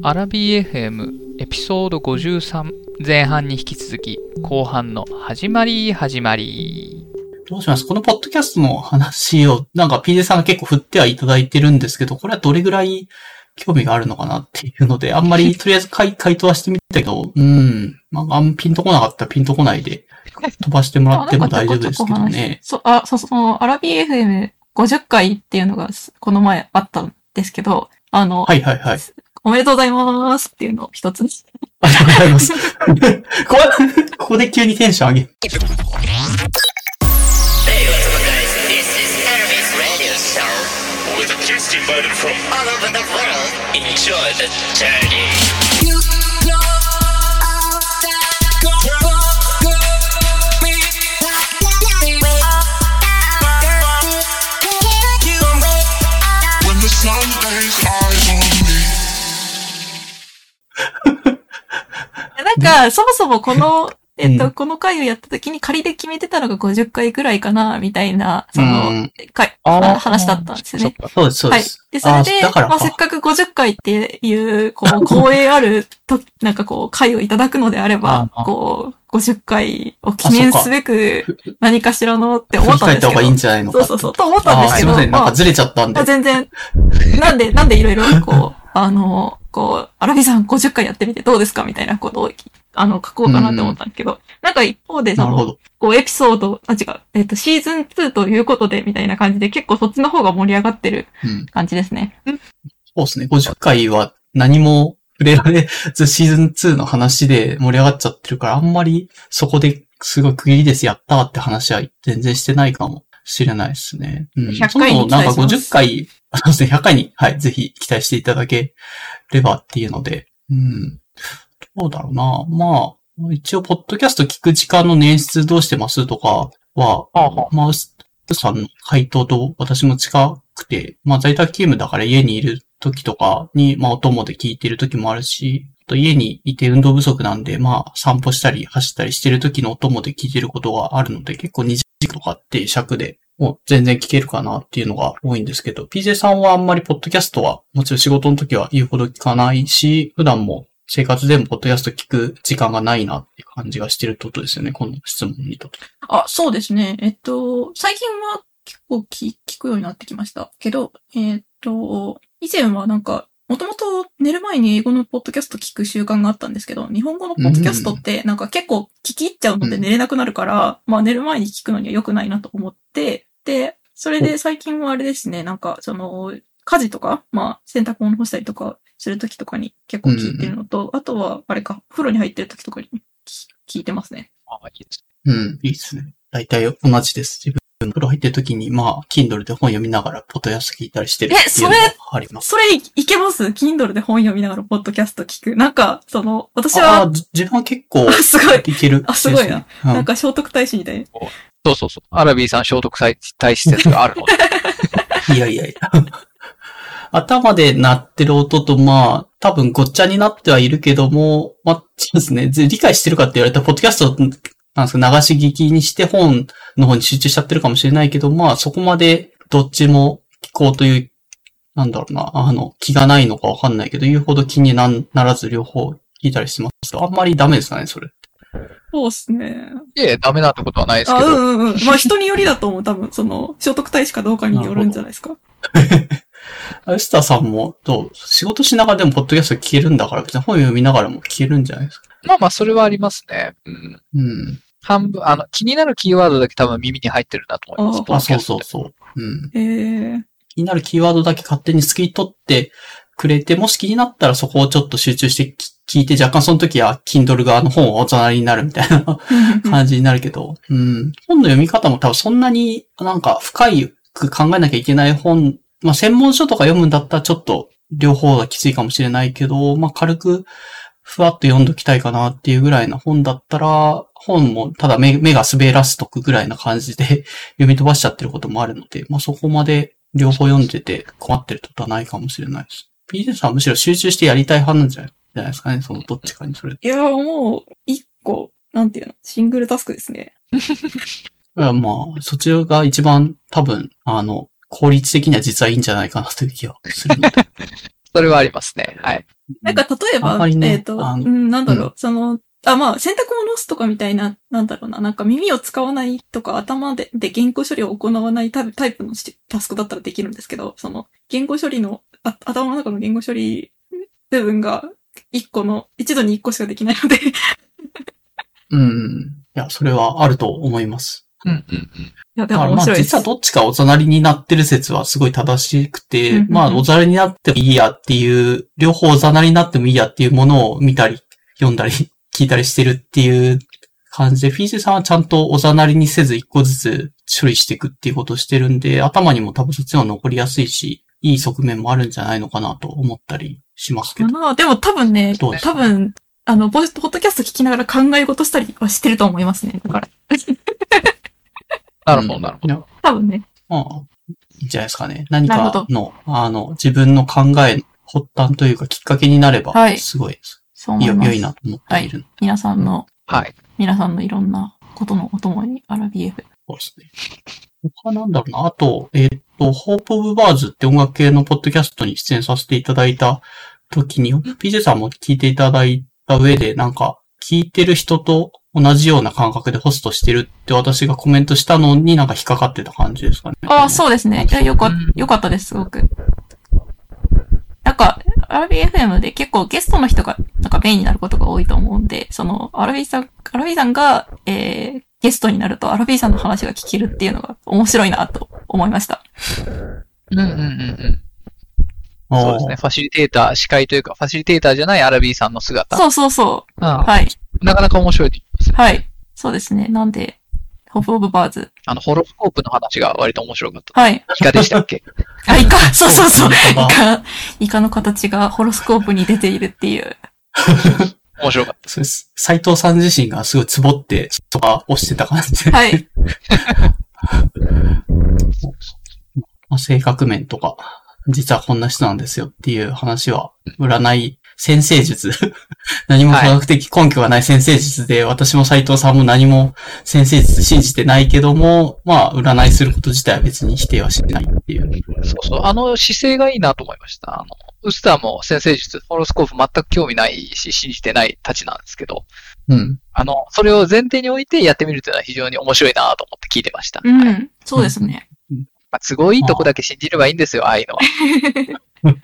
アラビ FM エピソード53前半に引き続き後半の始まり始まり。どうします？このポッドキャストの話を、なんか PJ さんが結構振ってはいただいてるんですけど、これはどれぐらい興味があるのかなっていうので、あんまり とりあえず回回答はしてみたけど、うん、まあ、あんピンとこなかったらピンとこないで飛ばしてもらっても大丈夫ですけどね。そう、あ、そうそう、アラビ FM50 回っていうのがこの前あったんですけど、あの、はいはいはい。おめでとうございますっていうのを一つ。ありがとうございます。ここここで急にテンション上げ。Hey, what's up, なんか、そもそもこの、えっと、うんこの回をやった時に仮で決めてたのが50回くらいかな、みたいな、その、うん回、話だったんですよね。そうです、そうはいです。。で、それで、まあ、せっかく50回っていう、こう、光栄あると、なんかこう、回をいただくのであればこう、50回を記念すべく何かしらのって思ったんですけど。返った方がいいんじゃないのかそうそうそう、と思ったんですけど。すいません。なんまあかずれちゃったんでまあ、。全然、なんで、なんでいろいろ、こう、あの、こう、アラビさん50回やってみてどうですかみたいなことを、あの、書こうかなって思ったんですけど、なんか一方で、その。こう、エピソード、あ、違う、えっ、と、シーズン2ということで、みたいな感じで、結構そっちの方が盛り上がってるうん。感じですね。そうですね。50回は何も触れられずシーズン2の話で盛り上がっちゃってるから、あんまりそこですごい区切りです、やったって話は全然してないかもしれないですね。うん。100回にそもそもなんか期待します50回、あそうですね、100回に、はい、ぜひ期待していただければっていうので、うん。どうだろうな。まあ、一応、ポッドキャスト聞く時間の捻出どうしてますとかは、あはまあ、うすさんの回答と私も近くて、まあ在宅勤務だから家にいる時とかに、まあお供で聞いてる時もあるし、あと家にいて運動不足なんで、まあ散歩したり走ったりしてる時のお供で聞いてることがあるので、結構2時間とかって尺でもう全然聞けるかなっていうのが多いんですけど、PJ さんはあんまりポッドキャストは、もちろん仕事の時は言うほど聞かないし、普段も生活でもポッドキャスト聞く時間がないなって感じがしてるってことですよね、この質問にとって。あ、そうですね。えっと、最近は結構聞くようになってきました。けど、えっと、以前はなんか、もともと寝る前に英語のポッドキャスト聞く習慣があったんですけど、日本語のポッドキャストってなんか結構聞き入っちゃうので寝れなくなるから、まあ寝る前に聞くのには良くないなと思って、で、それで最近はあれですね、なんかその、家事とか、まあ洗濯物干したりとかするときとかに結構聞いてるのと、あとはあれか、風呂に入ってるときとかに聞聞いてますね。あいいですうん、いいですね。大体同じです。自分、風呂入ってる時に、まあ、Kindle で本読みながら、ポッドキャスト聞いたりしてるえっていうのがあります。それいいけます ?Kindle で本読みながらポッドキャスト聞く？なんか、その、私ああは、じ自分は結構あ、すごい。いける、あすごいな。うんなんか聖徳太子みたいな。そうそうそう。アラビーさん聖徳太子説があるので。いやいやいや。頭で鳴ってる音と、まあ、多分ごっちゃになってはいるけども、まあ、そうですね。ぜ理解してるかって言われたら、ポッドキャストなんですか、流し聞きにして本の方に集中しちゃってるかもしれないけど、まあ、そこまでどっちも聞こうという、なんだろうな、あの、気がないのかわかんないけど、言うほど気になんならず両方聞いたりしてますあんまりダメですかね、それ。そうっすね。いえ、ダメなってことはないですあ、けど。うんうんうん。まあ人によりだと思う。多分、その、聖徳太子かどうかによるんじゃないですか。アスターさんも、どう仕事しながらでもポッドキャスト聞けるんだから、別に本読みながらも聞けるんじゃないですか？まあまあ、それはありますね。うん。うん。半分、あの、気になるキーワードだけ多分耳に入ってるなと思います。ああ、そうそうそう。うん。ええ気になるキーワードだけ勝手にすき取ってくれて、もし気になったらそこをちょっと集中してき聞いて、若干その時は Kindle 側の本をお隣になるみたいなー。感じになるけど、うん。本の読み方も多分そんなになんか深く考えなきゃいけない本、まあ専門書とか読むんだったらちょっと両方がきついかもしれないけど、まあ軽くふわっと読んどきたいかなっていうぐらいな本だったら、本もただ目目が滑らすとくぐらいな感じで 読み飛ばしちゃってることもあるので、まあそこまで両方読んでて困ってることはないかもしれないです。PJ さんはむしろ集中してやりたい派なんじゃないじゃないですかね、そのどっちかにそれ。いやーもう、一個、なんていうの、シングルタスクですね。まあ、そちらが一番多分、あの、効率的には実はいいんじゃないかなという気はするので。それはありますね。はい。なんか例えば、ねえっ、と、あのうん、なんだろう、うその、あ、まあ、洗濯物押すとかみたいな、なんだろうな、なんか耳を使わないとか頭で、で言語処理を行わないタイプのしタスクだったらできるんですけど、その、言語処理の、あ頭の中の言語処理部分が、一個の、一度に一個しかできないので、うん。いや、それはあると思います。うんうんうん。いや、でも面白いです。実はどっちかおざなりになってる説はすごい正しくて、うんうんうんまあおざなりになってもいいやっていう、両方おざなりになってもいいやっていうものを見たり、読んだり、聞いたりしてるっていう感じで、フィーゼさんはちゃんとおざなりにせず一個ずつ処理していくっていうことをしてるんで、頭にも多分そっちの残りやすいし、いい側面もあるんじゃないのかなと思ったりしますけど。かなでも多分ね、多分、あの、ポッドキャスト聞きながら考え事したりはしてると思いますね。だから、なるほど、なるほど。ど。多分ね。まあ、いいんじゃないですかね。何かの、あの、自分の考えの発端というかきっかけになれば、はいすごい、そう思い。よ良いなと思っている。皆さんの、はい。皆さんのいろんなことのお供に、アラビ f そうですね。他なんだろうな。あと、えーっと、ホープオブバーズって音楽系のポッドキャストに出演させていただいた時に、PJ さんも聞いていただいた上で、なんか、聞いてる人と同じような感覚でホストしてるって私がコメントしたのになんか引っかかってた感じですかね。ああ、そうですね。いや、よかうん、よかったです、すごく。なんか、アラビ FM で結構ゲストの人が、なんかメインになることが多いと思うんで、その、アラビさん、アラビさんが、えー、ゲストになると、アラビさんの話が聞けるっていうのが面白いなと思いました。うんうんうんうん。そうですね。。ファシリテーター、司会というか、ファシリテーターじゃないアラビーさんの姿。そうそうそう。うんはい。なかなか面白いと言いますね。はい。そうですね。なんで、ホップオブバーズ。あの、ホロスコープの話が割と面白かった。はい。イカでしたっけ？あ、イカ そうそうそう。イカ、イカの形がホロスコープに出ているっていう。面白かっそうです。斎藤さん自身がすごいツボって、とか押してた感じで。はい。まあ、性格面とか、実はこんな人なんですよっていう話は、占い、先生術。何も科学的根拠がない先生術で、私も斎藤さんも何も先生術信じてないけども、まあ、占いすること自体は別に否定はしないっていう。た。そうそう。あの姿勢がいいなと思いました。あの、ウスターも先生術、ホロスコープ全く興味ないし、信じてないたちなんですけど、うん。あの、それを前提に置いてやってみるというのは非常に面白いなと思って聞いてました。うはいん。そうですね。まあ、都合いいとこだけ信じればいいんですよ、ああいうのは。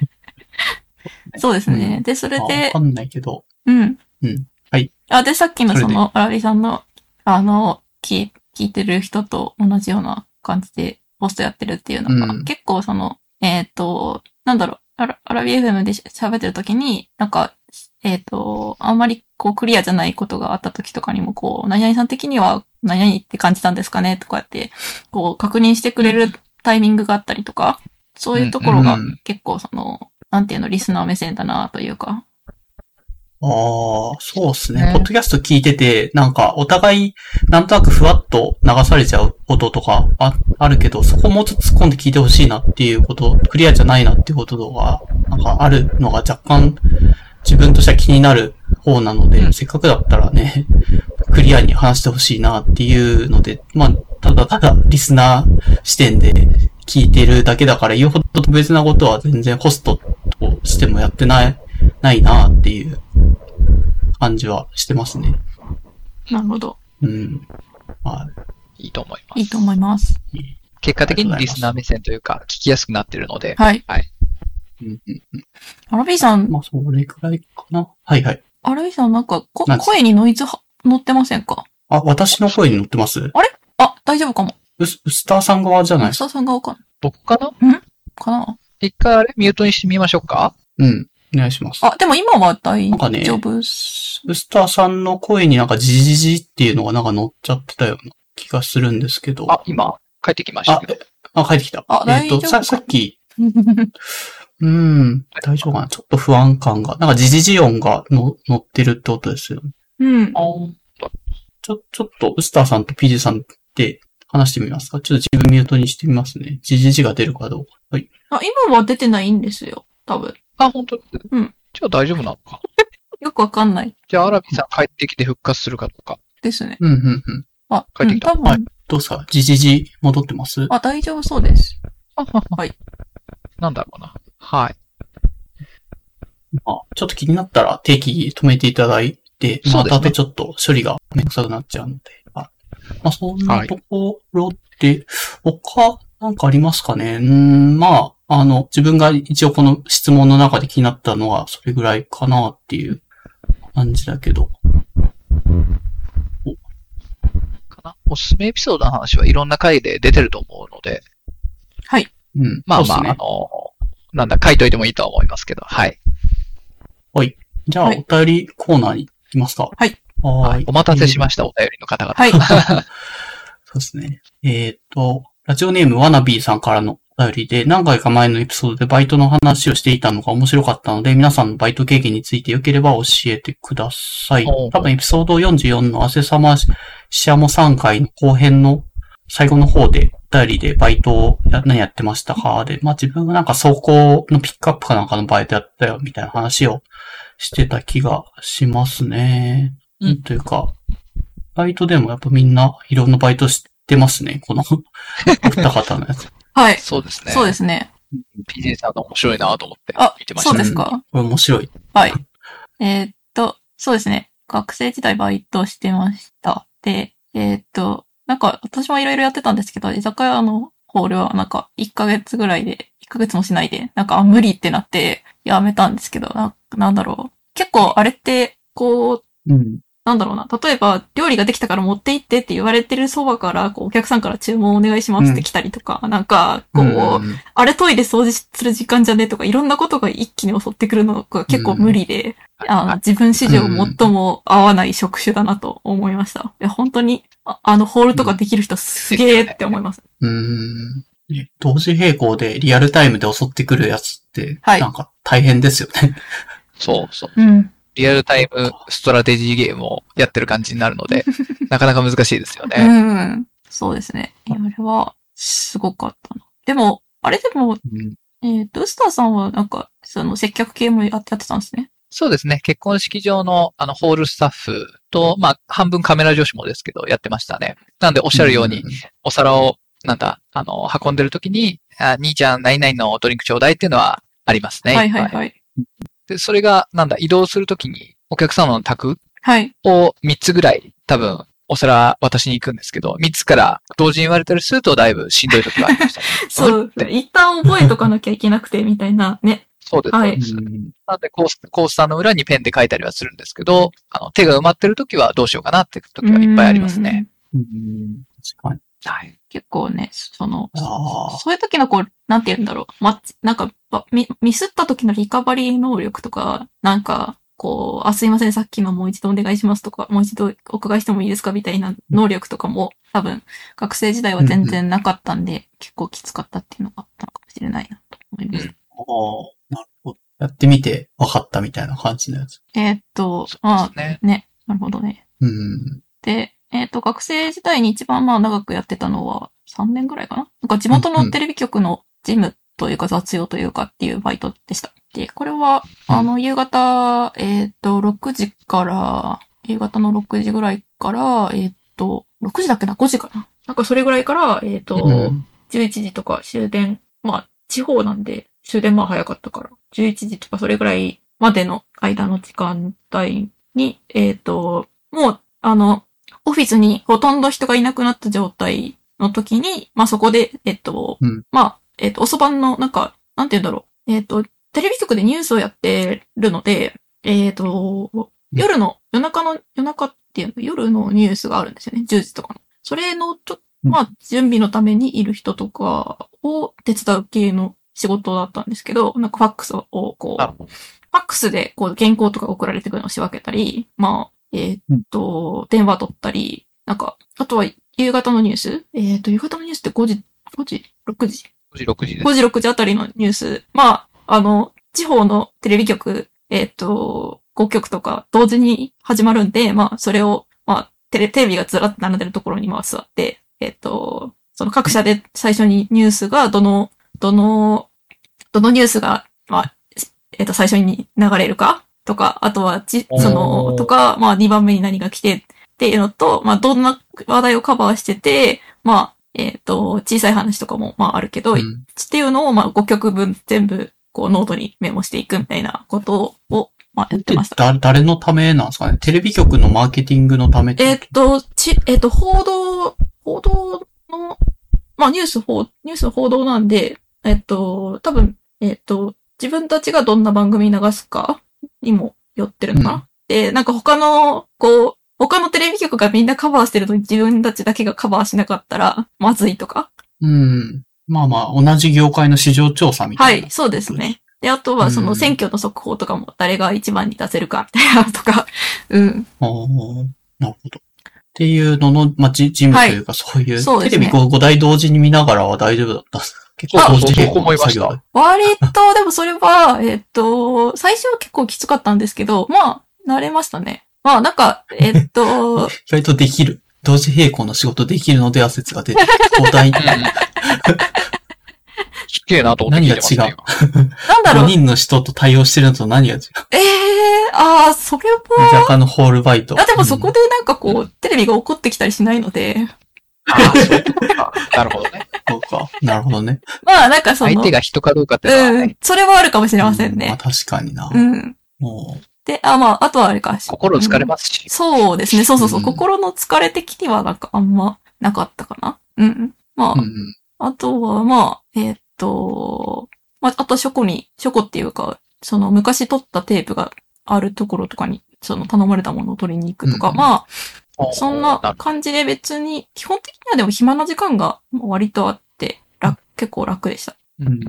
そうですね。で、それでまあわか、んないけど。うん。うんはい。あ、で、さっきのその、アラビさんの、あの、聞聞いてる人と同じような感じで、ポストやってるっていうのが、うん結構その、えっ、と、なんだろう、アラアラビ FM で喋ってる時に、なんか、えっ、と、あんまりこうクリアじゃないことがあった時とかにも、こう、何々さん的には何々って感じたんですかねとかって、こう、確認してくれるタイミングがあったりとか、そういうところがうん結構その、なんていうの、リスナー目線だなというか、ああ、そうですね。ね。ポッドキャスト聞いてて、なんか、お互い、なんとなくふわっと流されちゃうこととかああるけど、そこもうちょっと突っ込んで聞いてほしいなっていうこと、クリアじゃないなっていうことが、なんかあるのが若干、自分としては気になる方なので、うんせっかくだったらね、クリアに話してほしいなっていうので、まあ、ただただリスナー視点で聞いてるだけだから、言うほど特別なことは全然ホストとしてもやってない、ないなっていう感じはしてますね。なるほど。うん。はいいと思います。いいと思います。結果的にリスナー目線というか、聞きやすくなってるので、はい。うんうんうん。アラビーさん、まあ、それくらいかな。はいはい。アラビーさんなんかこなんです声にノイズは乗ってませんか？あ、私の声に乗ってます？あ、大丈夫かも。ウスウスターさん側じゃない？スタさんがわかん僕かな？かな？一回あれ？ミュートにしてみましょうか？うん。お願いします。あ、でも今は大なんかね丈夫っす。ウスターさんの声になんかジジジっていうのがなんか乗っちゃってたような気がするんですけど。あ、今、帰ってきましたけど。えあ、帰ってきた。あえっ、と、大丈夫かさ、さっき、うーん、大丈夫？かなちょっと不安感が。なんかジジジ音がの乗ってるってことですよね。うん。あちょ、ちょっと、ウスターさんとピジさんって話してみますか？ちょっと自分ミュートにしてみますね。ジジジが出るかどうか。はい。あ、今は出てないんですよ。多分。あ、本当うん。じゃあ大丈夫なのか？よくわかんないじゃあ、アラビさん帰ってきて復活するかどうか。ですね。うん、うん、うん。あ、帰ってきたうん、多はい分、どうですかジジジ戻ってます？あ、大丈夫そうです。あはははい。なんだろうな。はい。まあ、ちょっと気になったら定期止めていただいて、まそうですねた後ちょっと処理がめんどくさくなっちゃうので。はいまあ、そんなところで、他、なんかありますかね？うーん、まあ、あの、自分が一応この質問の中で気になったのはそれぐらいかなっていう感じだけど。かなおすすめエピソードの話はいろんな回で出てると思うので、はい。うん。まあまあ、あの、なんだ、書いといてもいいとは思いますけど、はい。じゃあ、はいお便りコーナーに行きますか。はい。はーい。お待たせしました、お便りの方々。はい。そうですね。えっ、と、ラジオネームワナビーさんからのお便りで、何回か前のエピソードでバイトの話をしていたのが面白かったので、皆さんのバイト経験についてよければ教えてくださいお。多分エピソード44の汗様シャモ3回の後編の最後の方で、お便りでバイトをや何やってましたか？で、まあ自分がなんか走行のピックアップかなんかのバイトやったよ、みたいな話をしてた気がしますね。うんというか、バイトでもやっぱみんないろんなバイト知ってますね。この、お二方のやつ。はい。そうですね。そうですね。PJ さんが面白いなと思ってあ見て、ましたね。そうですか？これ面白い。はい。えーっと、そうですね。学生時代バイトしてました。で、えーっと、なんか私もいろいろやってたんですけど、居酒屋のホールはなんか1ヶ月ぐらいで、1ヶ月もしないで、なんか無理ってなってやめたんですけど、ななんだろう。結構あれって、こう、うん。なんだろうな。例えば、料理ができたから持って行ってって言われてるそばから、こう、お客さんから注文お願いしますって来たりとか、なんか、こう、うんあれトイレ掃除する時間じゃねとか、いろんなことが一気に襲ってくるのが結構無理で、あの自分史上最も合わない職種だなと思いました。いや本当に、ああの、ホールとかできる人すげーって思います。うん。ね同時並行でリアルタイムで襲ってくるやつって、はいなんか大変ですよね。そうそう。うん。リアルタイムストラテジーゲームをやってる感じになるので、なかなか難しいですようね。ん。そうですね。いやあれは、すごかったな。でも、あれでも、うんえっ、と、ウスターさんはなんか、その接客系もやってたんですね？そうですね。結婚式場のあのホールスタッフと、まあ半分カメラ女子もですけど、やってましたね。なんでおっしゃるように、お皿を、なんだ、あの、運んでる時に、あ兄ちゃん、何々のドリンクちょうだいっていうのはありますね。はいはいはい。で、それが、なんだ、移動するときに、お客様の宅はい。を3つぐらい、多分、お皿渡しに行くんですけど、3つから同時に言われたりするとだいぶしんどい時がありましたね。そう っ。て一旦覚えとかなきゃいけなくて、みたいな、ね。そうです。はいそうですなんでコース、コースターの裏にペンで書いたりはするんですけど、あの、手が埋まってる時はどうしようかなって時はいっぱいありますね。うん。確かに。はい。結構ね、その。そういう時のこう、なんて言うんだろう。ま、なんか、ばミミスった時のリカバリー能力とか、なんか、こう、あ、すいません、さっきのもう一度お願いしますとか、もう一度お伺いしてもいいですか？みたいな能力とかも、多分、学生時代は全然なかったんで、結構きつかったっていうのがあったのかもしれないなと思います。ああ、なるほど。やってみて分かったみたいな感じのやつ。えーっと、まあ、ね。ね、なるほどね。うん。で、えっ、と、学生時代に一番まあ長くやってたのは3年ぐらいかな？なんか地元のテレビ局の事務というか雑用というかっていうバイトでした。で、これは、うんあの、夕方、えっ、と、6時から、夕方の6時ぐらいから、えっ、と、6時だっけな ?5 時かな？なんかそれぐらいから、えっ、と、うん11時とか終電、まあ、地方なんで、終電まあ早かったから、11時とかそれぐらいまでの間の時間帯に、えっ、と、もう、あの、オフィスにほとんど人がいなくなった状態の時に、まあそこで、えっ、と、うんまあ、えっ、と、遅番の、なんか、なんて言うんだろう。えっ、と、テレビ局でニュースをやってるので、えっ、と、夜の、夜中の、夜中っていうの、夜のニュースがあるんですよね。10時とかの。それの、ちょっと、うんまあ、準備のためにいる人とかを手伝う系の仕事だったんですけど、なんかファックスをこう、あファックスでこう原稿とか送られてくるのを仕分けたり、まあ、えーっと、電話取ったり、なんか、あとは夕方のニュース？えーっと、夕方のニュースって5時、5時 ?6 時？5時、6時です。5時、6時あたりのニュース。まあ、あの、地方のテレビ局、えっ、と、5局とか同時に始まるんで、まあ、それを、まあ、テレ、テレビがずらっと並んでるところにまあ座って、えっ、と、その各社で最初にニュースが、どの、どの、どのニュースが、まあ、えっ、と、最初に流れるかとか、あとはち、その、とか、まあ、2番目に何が来てっていうのと、まあ、どんな話題をカバーしてて、まあ、えっ、と、小さい話とかも、まあ、あるけど、うん。っていうのを、まあ、5局分全部こうノートにメモしていくみたいなことを、まあ、やってました。だ誰のためなんですかね？テレビ局のマーケティングのためえーっと、ち、えーっと、報道、報道の、まあ、ニュース報、ニュース報道なんで、えーっと、多分、えーっと、自分たちがどんな番組流すかにもよってるのか？な、うんで、なんか他の、こう、他のテレビ局がみんなカバーしてるのに自分たちだけがカバーしなかったら、まずいとか？うん。まあまあ、同じ業界の市場調査みたな。はいい、そうですね。で、あとはそうんの選挙の速報とかも誰が一番に出せるかみたいなのとか、うん。おーなるほど。っていうのの、まあ、じ事務というか、そういう、そうテレビ 5, 台同時に見ながらは大丈夫だったんですか？結あ構同時並行そう思いました割と、でもそれは、えっと、最初は結構きつかったんですけど、まあ、慣れましたね。まあ、なんか、えっと、意外とできる。同時並行の仕事できるので圧説が出てきて、5台、すげえなと思って聞いてました何よ。5なんだろう。人の人と対応してるのと何が違う？ええー、ああ、それは、若干のホールバイト。あ、でもそこでなんかこう、テレビが起こってきたりしないので、あ。なるほどね。そうか。なるほどね。まあなんかその、相手が人かどうかってね、うん、それはあるかもしれませんうんまあね。確かにな。うん。もで、あ、まあ、あとはあれか。心疲れますし。そうですね。そうそうそう。うん心の疲れ的にはなんかあんまなかったかな。うん。まあ、う、うん。あとはまあ、えーっと、まあ、あと書庫に、書庫っていうか、その昔撮ったテープがあるところとかに、その頼まれたものを取りに行くとか、うんまあ、そんなる感じで別に、基本的にはでも暇な時間が割とあって、楽、結構楽でした。うん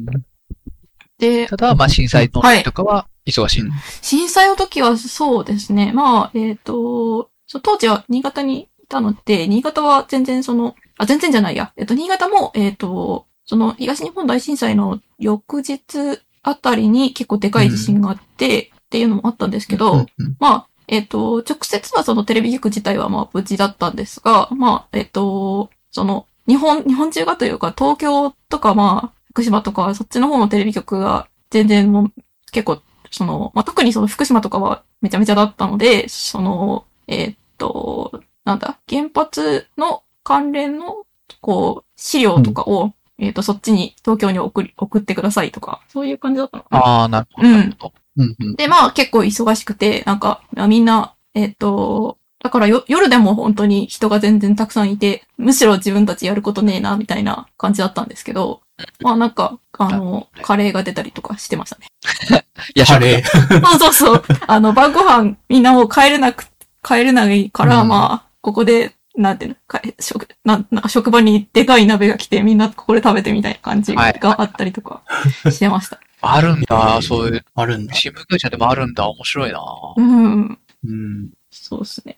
で、ただ、まあ、震災の時とかは忙しい。うん震災の時はそうですね。まあ、えっ、と、そう当時は新潟にいたので、新潟は全然その、あ、全然じゃないや。えっ、と、新潟も、えっ、と、その東日本大震災の翌日あたりに結構でかい地震があって、っていうのもあったんですけど、うんうんまあ、えっ、と、直接はそのテレビ局自体はまあ無事だったんですが、まあ、えっ、と、その、日本、日本中がというか、東京とかまあ、福島とか、そっちの方のテレビ局が全然もう結構、その、まあ、特にその福島とかはめちゃめちゃだったので、その、えっ、と、なんだ、原発の関連の、こう、資料とかを、えっ、と、そっちに、東京に送り、送ってくださいとか、そういう感じだったのかな。ああ、なるほど。うんうんうんで、まあ結構忙しくて、なんか、みんな、えっ、と、だからよ夜でも本当に人が全然たくさんいて、むしろ自分たちやることねえな、みたいな感じだったんですけど、まあなんか、あの、カレーが出たりとかしてましたね。いや、カレー。そうそうそう。あの、晩ご飯みんなもう帰れなく、帰れないから、うんまあ、ここで、なんていうの、かえ職、なん、なんか職場にでかい鍋が来てみんなここで食べてみたいな感じはいがあったりとかしてました。あるんだ、そういう、あるんだ。新聞会社でもあるんだ、面白いな。うん。うん。そうですね。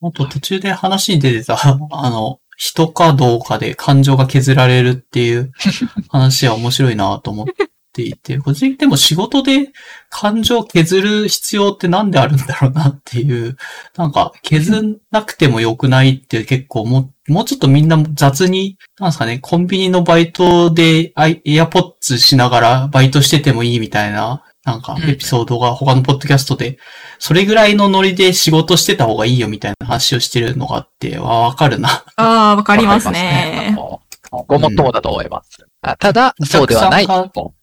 あと途中で話に出てた、あの、人かどうかで感情が削られるっていう話は面白いなと思っていて、個人でも仕事で感情を削る必要ってなんであるんだろうなっていう、なんか削んなくてもよくないって結構もう、もうちょっとみんな雑に、なんですかね、コンビニのバイトでアイエアポッツしながらバイトしててもいいみたいな、なんかエピソードが他のポッドキャストでそれぐらいのノリで仕事してた方がいいよみたいな話をしてるのがあって、わ、わかるな。ああ、わかりますね。ごもっともだと思います。あただ、そうではない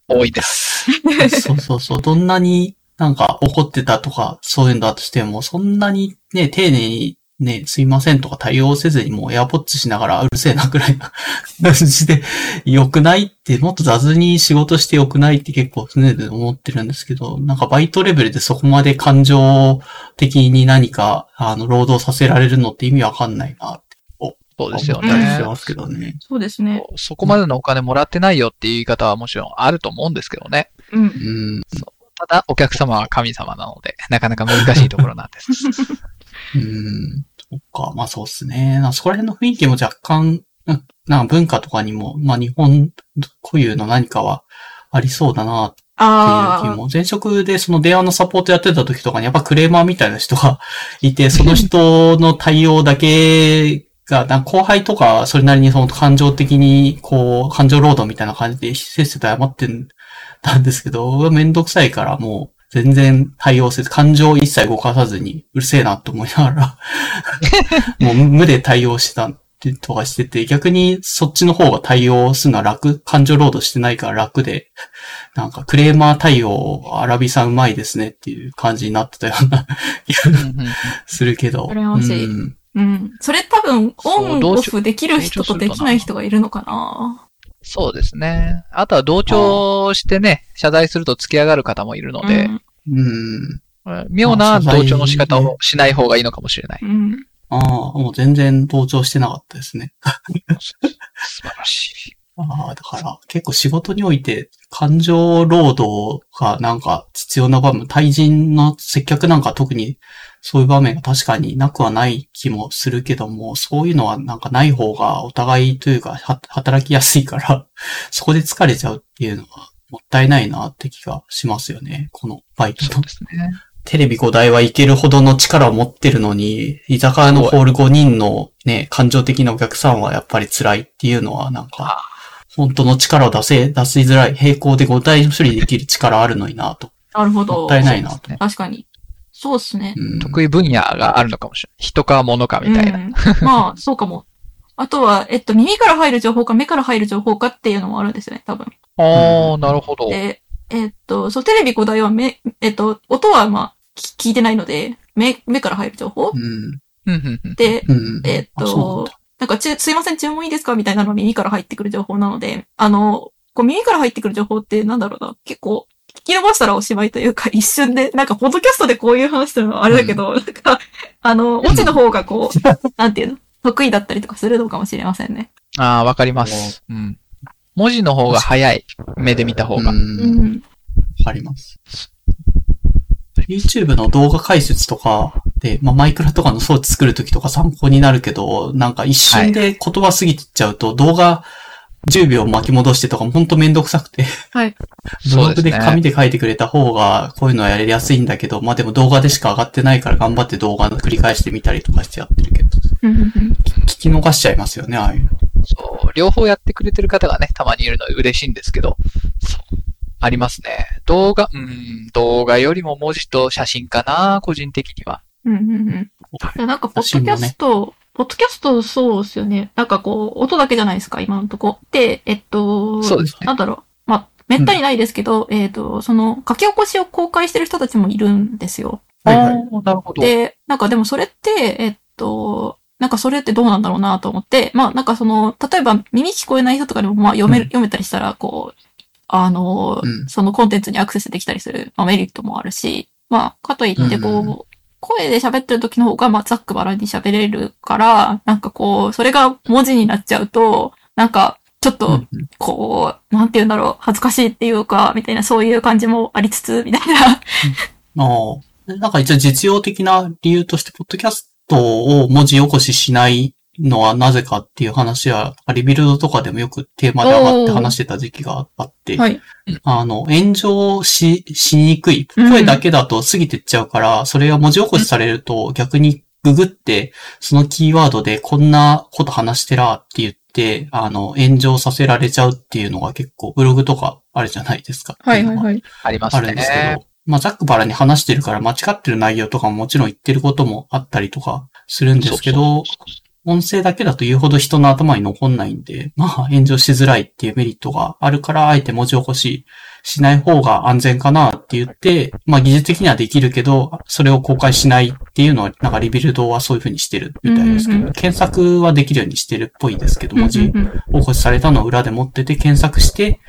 多いです。そうそうそう。どんなになんか怒ってたとか、そういうのだとしても、そんなにね、丁寧にね、すいませんとか対応せずにもうエアポッツしながらうるせえなくらいな 感じで良くないって、もっと雑に仕事して良くないって結構常々思ってるんですけど、なんかバイトレベルでそこまで感情的に何か、あの、労働させられるのって意味わかんないなそうですよ思ったりし。ますけどね。そうですね。そこまでのお金もらってないよっていう言い方はもちろんあると思うんですけどね。うん。うん。ただ、お客様は神様なので、なかなか難しいところなんです。うん。そっか。まあそうっすね。なそこら辺の雰囲気も若干、ななんか文化とかにも、まあ日本固有の何かはありそうだなっていうああ。気も。前職でその電話のサポートやってた時とかにやっぱクレーマーみたいな人がいて、その人の対応だけが、なんか後輩とかそれなりにその感情的に、こう、感情労働みたいな感じでせっせと謝ってたんですけど、めんどくさいからもう全然対応せず、感情を一切動かさずにうるせえなと思いながら、もう無で対応してたっりとかしてて、逆にそっちの方が対応するのは楽、感情ロードしてないから楽で、なんかクレーマー対応、アラビさんうまいですねっていう感じになってたような気がするけど。羨ましい。うんうん。それ多分、オンオフできる人とできない人がいるのかなそうですね。あとは同調してね、謝罪すると付き上がる方もいるので、うんうん。妙な同調の仕方をしない方がいいのかもしれない。うん。ああ、もう全然同調してなかったですね。素晴らしい。ああ、だから結構仕事において感情労働がなんか必要な場面、対人の接客なんか特にそういう場面が確かになくはない気もするけども、そういうのはなんかない方がお互いというかは働きやすいから、そこで疲れちゃうっていうのはもったいないなって気がしますよね。このバイトのですね。テレビ5台はいけるほどの力を持ってるのに、居酒屋のホール5人のね、感情的なお客さんはやっぱり辛いっていうのはなんか、本当の力を出せ、出しづらい、並行で5体処理できる力あるのになと。なるほもど。ったいないなと。ね確かに。そうっすね。うん、得意分野があるのかもしれない。人か物かみたいな。うん、まあ、そうかも。あとは、えっと、耳から入る情報か目から入る情報かっていうのもあるんですよね、多分。ああ、なるほど。で、えっと、そう、テレビ5台は目、えっと、音はまあ、き聞いてないので、目、目から入る情報？うん。うんうんうんで、うん。えっと、なんかち、すいません、注文いいですか？みたいなのが耳から入ってくる情報なので、あの、こう耳から入ってくる情報ってなんだろうな、結構、聞き伸ばしたらおしまいというか、一瞬で、なんか、ポッドキャストでこういう話するのはあれだけど、なんか、あの、文字の方がこう、なんていうの、得意だったりとかするのかもしれませんね。ああ、わかります。うん。文字の方が早い。目で見た方が。う。うんん。わかります。YouTube の動画解説とかで、まあ、マイクラとかの装置作るときとか参考になるけど、なんか一瞬で言葉過ぎちゃうと、動画10秒巻き戻してとかもほんとめんどくさくて、はい。ブログそうですね。で紙で書いてくれた方が、こういうのはやりやすいんだけど、まあでも動画でしか上がってないから頑張って動画の繰り返してみたりとかしてやってるけど、うんうんうん聞き逃しちゃいますよね、ああいう。そう。両方やってくれてる方がね、たまにいるので嬉しいんですけど。そう。ありますね。動画、うん、動画よりも文字と写真かな、個人的には。うんうんうん。なんか、ポッドキャスト、ポッドキャストそうですよね。なんかこう、音だけじゃないですか、今のとこ。で、えっと、そうですねなんだろう。まあ、めったにないですけど、えっと、その、書き起こしを公開してる人たちもいるんですよ。はいはい。なるほど。で、なんかでもそれって、えっと、なんかそれってどうなんだろうなと思って、まあなんかその、例えば耳聞こえない人とかでもまあ読める、うん読めたりしたら、こう、あの、うんそのコンテンツにアクセスできたりする、まあ、メリットもあるし、まあ、かといってこう、うん声で喋ってる時の方が、まあ、ざっくばらんに喋れるから、なんかこう、それが文字になっちゃうと、なんか、ちょっと、うんこう、なんて言うんだろう、恥ずかしいっていうか、みたいな、そういう感じもありつつ、みたいな。ああ。なんか一応実用的な理由として、ポッドキャストを文字起こししないのはなぜかっていう話は、リビルドとかでもよくテーマで上がって話してた時期があって、はい。あの、炎上し、しにくい。うん声だけだと過ぎてっちゃうから、それが文字起こしされると逆にググって、そのキーワードでこんなこと話してらって言って、あの、炎上させられちゃうっていうのが結構ブログとかあるじゃないですか。はいはいはい。ありますあるんですけね。ど、まあ、ざっくばらに話してるから間違ってる内容とかももちろん言ってることもあったりとかするんですけど、音声だけだと言うほど人の頭に残んないんで、まあ、炎上しづらいっていうメリットがあるから、あえて文字起こししない方が安全かなって言って、まあ、技術的にはできるけど、それを公開しないっていうのは、なんかリビルドはそういう風にしてるみたいですけど、うんうんうん。検索はできるようにしてるっぽいですけど、文字起こしされたのを裏で持ってて検索して、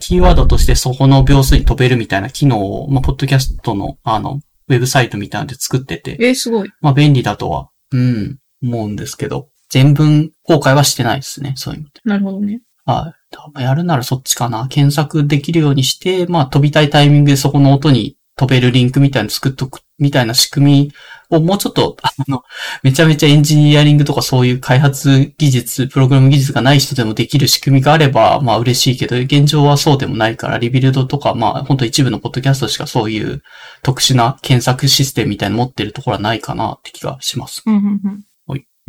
キーワードとしてそこの秒数に飛べるみたいな機能を、まあ、ポッドキャストの、あの、ウェブサイトみたいなので作ってて、えー、すごい。まあ、便利だとは、うん、思うんですけど、全文公開はしてないですね、そういう意味で。なるほどね。はい。多分やるならそっちかな。検索できるようにして、まあ、飛びたいタイミングでそこの音に飛べるリンクみたいなの作っとく、みたいな仕組みをもうちょっと、あの、めちゃめちゃエンジニアリングとかそういう開発技術、プログラム技術がない人でもできる仕組みがあれば、まあ嬉しいけど、現状はそうでもないから、リビルドとか、まあ本当一部のポッドキャストしかそういう特殊な検索システムみたいなの持ってるところはないかなって気がします。うんうんうん。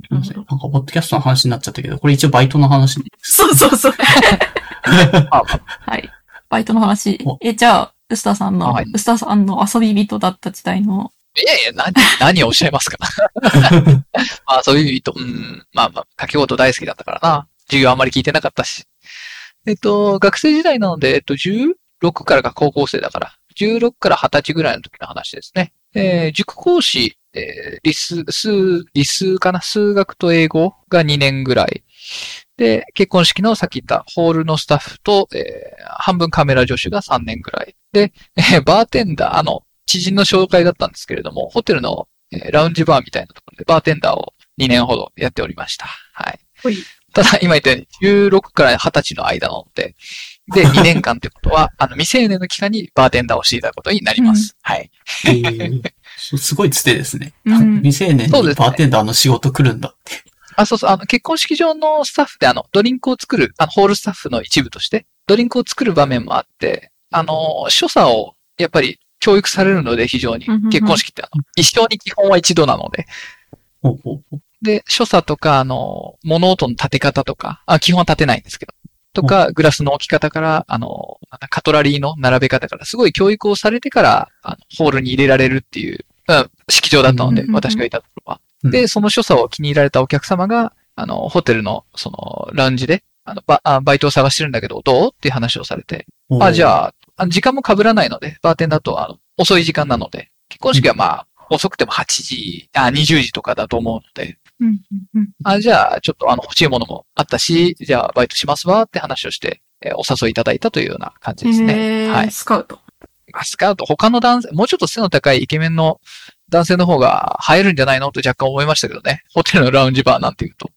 すいませんなんか、ポッドキャストの話になっちゃったけど、これ一応バイトの話そうそうそう。あはい。バイトの話お。え、じゃあ、ウスターさんの、はいウスターさんの遊び人だった時代のいやいや、何、何をおっしゃいますか。まあそういう意味と、うん、まあまあ、書き事大好きだったからな。授業あんまり聞いてなかったし。えっと、学生時代なので、えっと、16からが高校生だから、16から20歳ぐらいの時の話ですね。えー塾講師、えー理数、数、理数かな？数学と英語が2年ぐらい。で、結婚式のさっき言ったホールのスタッフと、えー半分カメラ助手が3年ぐらい。で、えーバーテンダー、あの、知人の紹介だったんですけれども、ホテルの、えーラウンジバーみたいなところでバーテンダーを2年ほどやっておりました。はい。ただ、今言ったように、16から20歳の間なので、で、2年間ってことは、あの、未成年の期間にバーテンダーをしていたことになります。はい。えーすすごいつてですね。うん未成年にそうですねバーテンダーの仕事来るんだって。あ、そうそう、あの、結婚式場のスタッフで、あの、ドリンクを作る、あの、ホールスタッフの一部として、ドリンクを作る場面もあって、あの、所作を、やっぱり、教育されるので、非常に。結婚式って、あの、一生に基本は一度なので、で、所作とか、あの、物音の立て方とか、あ、基本は立てないんですけど、とか、グラスの置き方から、あの、カトラリーの並べ方から、すごい教育をされてから、あのホールに入れられるっていう、うん、式場だったので私がいたところは。うんで、その所作を気に入られたお客様が、あの、ホテルの、その、ラウンジで、あの、バあバイトを探してるんだけど、どう？っていう話をされて。あ、じあ。ゃあ、時間も被らないので、バーテンだと、あの、遅い時間なので、結婚式はまあ、遅くても8時、あ、20時とかだと思うので、あ、じゃあ、ちょっとあの、欲しいものもあったし、じゃあ、バイトしますわって話をして、えーお誘いいただいたというような感じですね。はい。スカウト。まあスカウト、他の男性、もうちょっと背の高いイケメンの男性の方が映えるんじゃないのと若干思いましたけどね。ホテルのラウンジバーなんていうと。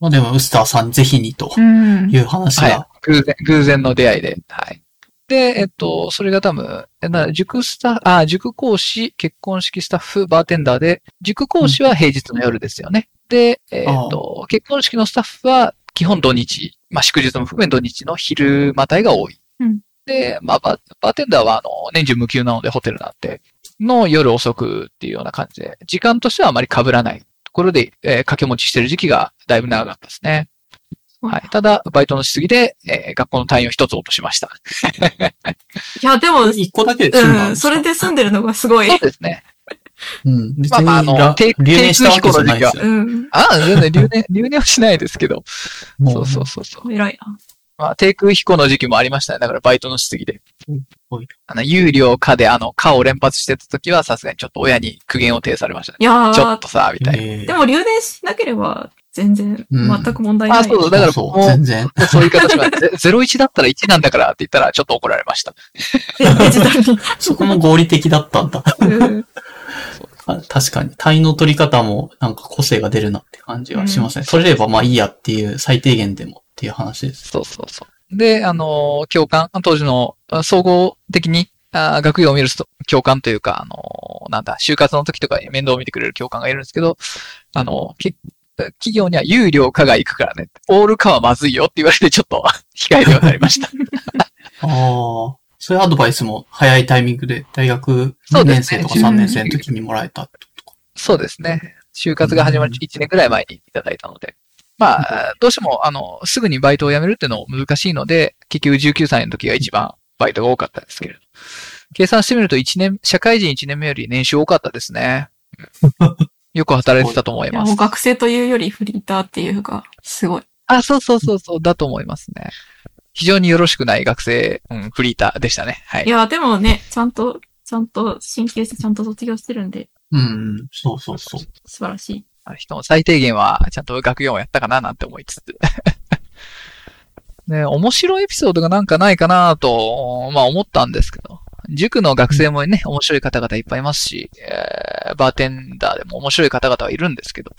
まあでも、ウスターさんぜひにとうんい。う話はいが。。偶然、偶然の出会いで。はい。で、えっと、それが多分、えな塾スタあ、塾講師、結婚式スタッフ、バーテンダーで、塾講師は平日の夜ですよね。で、えっと、結婚式のスタッフは基本土日、まあ祝日も含め土日の昼またいが多い。うんで、まあバ、バーテンダーはあの、年中無休なのでホテルなんで、の夜遅くっていうような感じで、時間としてはあまり被らないところで、えー掛け持ちしてる時期がだいぶ長かったですね。はい。ただ、バイトのしすぎで、えー学校の単位を一つ落としました。いや、でも、一個だけで済んだうんそれで住んでるのがすごいそう。ですね。うん。別まあまああのにら、低留年したわけじゃないですよ。うん。ああ、全然留年、留年はしないですけど。もそうそうそうそう。偉いな。まあ、低空飛行の時期もありましたね。だからバイトのしすぎでうんはい。あの、有料化であの、化を連発してた時はさすがにちょっと親に苦言を呈されましたね。いやー、ちょっとさ、みたいな。えーでも留年しなければ全然、うん全く問題ない。あ、そう、だからそうもう、全然。そういう形は、ゼ01だったら1なんだからって言ったらちょっと怒られました。デデジタルに。そこも合理的だったんだ。うんあ確かに。単位の取り方もなんか個性が出るなって感じがしますね。取れればまあいいやっていう最低限でもっていう話です。そうそうそう。で、あの、教官、当時のあ総合的にあ学業を見る人教官というか、あの、なんだ、就活の時とかに面倒を見てくれる教官がいるんですけど、あの、け企業には有料化が行くからね。オール化はまずいよって言われてちょっと控えるようになりました。ああ。そういうアドバイスも早いタイミングで大学2そうですね年生とか3年生の時にもらえたってことか。そうですね。就活が始まる1年ぐらい前にいただいたので。まあ、どうしても、あの、すぐにバイトを辞めるっていうのも難しいので、結局19歳の時が一番バイトが多かったですけれど。計算してみると1年、社会人1年目より年収多かったですね。よく働いてたと思いますもう。学生というよりフリーターっていうか、すごい。あ、そうそうそうそう、だと思いますね。非常によろしくない学生、うん、フリーターでしたね。はいい。や、でもね、ちゃんと、ちゃんと進級してちゃんと卒業してるんで、うんうん。そうそうそう。素晴らしい。人も最低限はちゃんと学業をやったかななんて思いつつ。ね、面白いエピソードがなんかないかなと、まあ思ったんですけど、塾の学生もね、面白い方々いっぱいいますし、えーバーテンダーでも面白い方々はいるんですけど、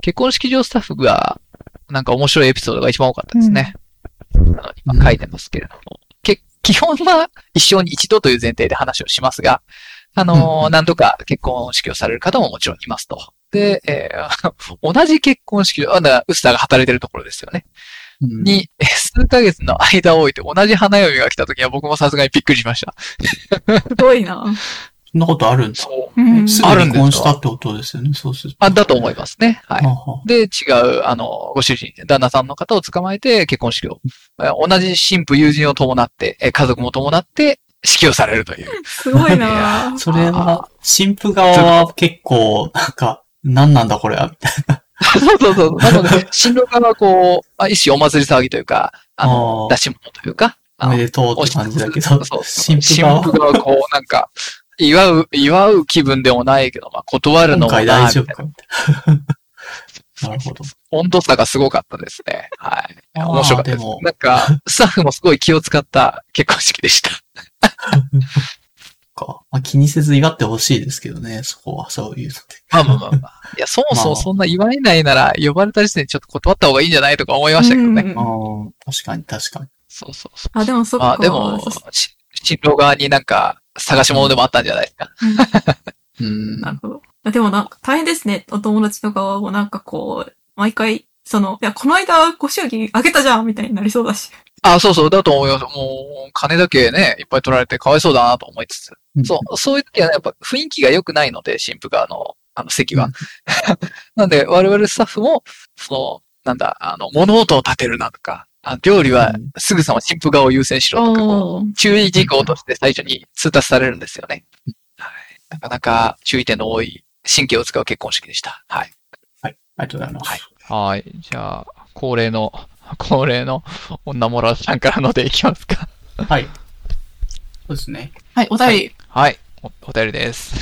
結婚式場スタッフが、なんか面白いエピソードが一番多かったですね。あの今書いてますけれども。け基本は一生に一度という前提で話をしますが、あのーうん何度か結婚式をされる方ももちろんいますと。で、えー 同じ結婚式を、あだからウスターが働いてるところですよね。うん、に、え数ヶ月の間を置いて同じ花嫁が来た時は僕もさすがにびっくりしました。すごいな。そんなことあるんだ。そう。うん。すぐ離婚したってことですよね。そうすると。あ、だと思いますね。はい。で、違う、あの、ご主人、旦那さんの方を捕まえて結婚式を、えー同じ新婦友人を伴って、えー家族も伴って支給されるという。すごいなぁ それは、新婦側は結構、なんか、何なんだこれは、みたいそうそうそう。なので、新郎側はこう、あ一種お祭り騒ぎというか、あの、出し物というか、な。おめでとうって感じだけどそうそう、新新婦側は、こう、なんか、祝う、祝う気分でもないけど、まあ、断るのもな大丈夫か、みたいな。なるほど。温度差がすごかったですね。はい。面白かったです。でもなんか、スタッフもすごい気を使った結婚式でした。か。まあ、気にせず祝ってほしいですけどね、そこは、そういうので。まあまあまあまあ。いや、そもそもそんな祝えないなら、呼ばれた時点でちょっと断った方がいいんじゃないとか思いましたけどね。うんああ、確かに確かに。そうそうそう。あ、でもそっか。まあでも、し新郎側になんか、探し物でもあったんじゃないですか。うん。なるほど。でもなんか大変ですね。お友達の側もなんかこう、毎回、その、いや、この間ご祝儀あげたじゃんみたいになりそうだし。あ、そうそう、だと思います。もう、金だけね、いっぱい取られてかわいそうだなと思いつつ。そう、そういう時はね、やっぱ雰囲気が良くないので、新婦側の、あの、席は。うん なんで、我々スタッフも、その、なんだ、あの、物音を立てるなとか、あ料理はうんすぐさま新婦側を優先しろとか、こうおー注意事項として最初に通達されるんですよね。はい。なかなか注意点の多い神経を使う結婚式でした。はい。はい。ありがとうございます。はい。じゃあ、恒例の、恒例の女モラさんからのでいきますか。はい。そうですね。はい、お便り。はい。お、お便りです。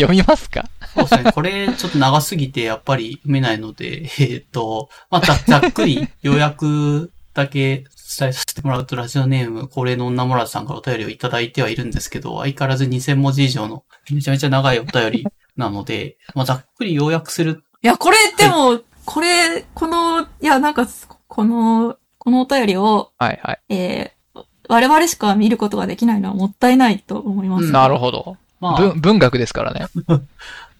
読みますか？そうですね。これ、ちょっと長すぎて、やっぱり読めないので、えっ、と、まあ、ざざっくり、要約だけ伝えさせてもらうと、ラジオネーム、恒例の女モラさんからお便りをいただいてはいるんですけど、相変わらず2000文字以上の、めちゃめちゃ長いお便りなので、まあ、ざっくり要約する、いや、これ、でも、これ、この、いや、なんか、この、このお便りを、はいはい。えー、我々しか見ることができないのはもったいないと思います。うんなるほど。まあ、文、文学ですからね。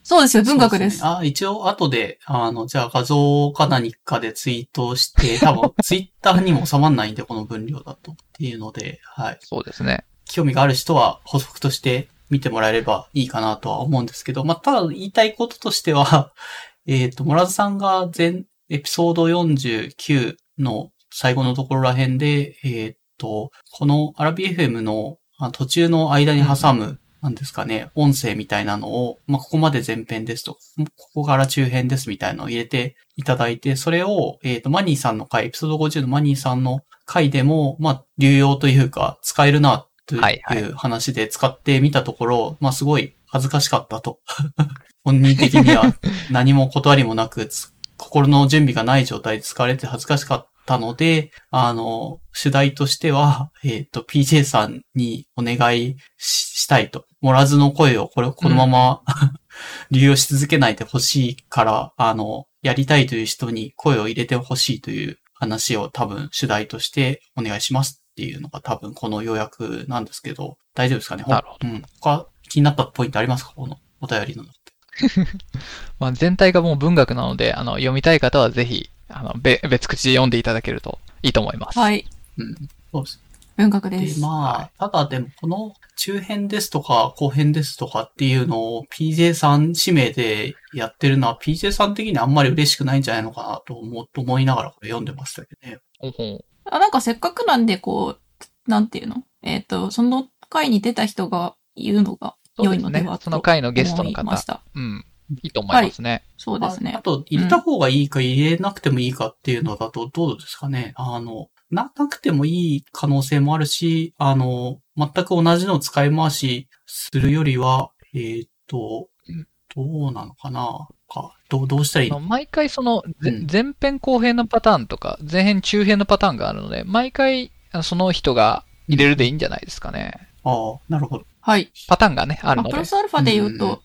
そうですよ、文学です。そうねあ、一応、後で、あの、じゃあ画像か何かでツイートして、多分、ツイッターにも収まんないんで、この分量だと。っていうので、はい。そうですね。興味がある人は補足として見てもらえればいいかなとは思うんですけど、まあ、ただ言いたいこととしては、えっ、と、モラズさんが前、エピソード49の最後のところら辺で、えっ、と、このアラビ FM のあ途中の間に挟む、なんですかね、音声みたいなのを、まあ、ここまで前編ですと、ここから中編ですみたいなのを入れていただいて、それを、えっ、と、マニーさんの回、エピソード50のマニーさんの回でも、まあ、流用というか、使えるな、とはいはいいう話で使ってみたところ、まあ、すごい恥ずかしかったと。本人的には何も断りもなく、つ心の準備がない状態で使われて恥ずかしかったので、あの、主題としては、えっ、と、PJ さんにお願いししたいと。モラズの声をこれ、このまま、利用し続けないでほしいから、あの、やりたいという人に声を入れてほしいという話を多分主題としてお願いしますっていうのが多分この要約なんですけど、大丈夫ですかね？なるほど。うん。他気になったポイントありますか？このお便りの。まあ、全体がもう文学なので、あの、読みたい方はぜひ、あの、べ別口で読んでいただけるといいと思います。はい。うん。そうです。文学で。ですまあ、ただでもこの中編ですとか後編ですとかっていうのを PJ さん指名でやってるのは PJ さん的にあんまり嬉しくないんじゃないのかなと思と思いながらこれ読んでましたけどね。ほほあなんかせっかくなんで、こう、なんていうの？えっ、と、その回に出た人が言うのが良いのではそうですねその回のゲストの方思いました。うん。いいと思いますね。そうですねああ。と、入れた方がいいか入れなくてもいいかっていうのだとどうですかね。あの、な、なくてもいい可能性もあるし、あの、全く同じのを使い回しするよりは、えーっとうん、どうなのかなか、どう、どうしたらいい？あの毎回その、ぜうん前編後編のパターンとか、前編中編のパターンがあるので、毎回その人が入れるでいいんじゃないですかね。ああ、なるほど。はい。パターンがね、あるまあ、のでプラ。スアルファで言ううんと、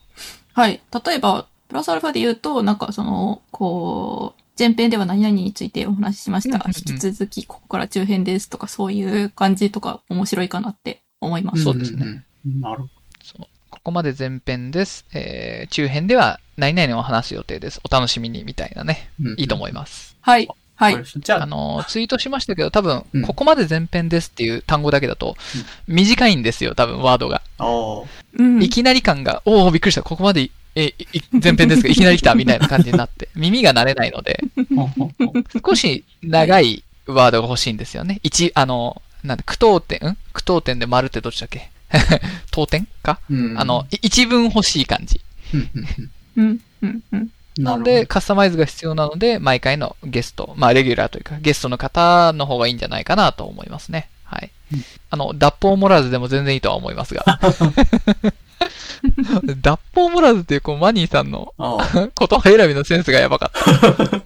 はい。例えば、プラスアルファで言うと、なんかその、こう、前編では何々についてお話ししました。うんうんうん引き続き、ここから中編ですとか、そういう感じとか面白いかなって思います。そうですね。なるほそうここまで前編です。えー、中編では何々を話す予定です。お楽しみに、みたいなね。ど。いいと思いいます。はい。はい。じゃあ、あの、ツイートしましたけど、多分うん、ここまで前編ですっていう単語だけだと、短いんですよ、多分、ワードが。い。きなり感が、おおびっくりした、ここまで、え、い前編ですが、いきなり来た、みたいな感じになって、耳が慣れないので、少し長いワードが欲しいんですよね。一、あの、なんで、句読点、ん句読点で丸ってどっちだっけ？当店か？うんあの、、い一文欲しい感じ。うんうんうんうん、なので、カスタマイズが必要なので、毎回のゲスト、まあ、レギュラーというか、ゲストの方の方がいいんじゃないかなと思いますね。はいうん。あの、脱法モラズでも全然いいとは思いますが。脱法モラズっていう、こう、マニーさんの 言葉選びのセンスがやばかった。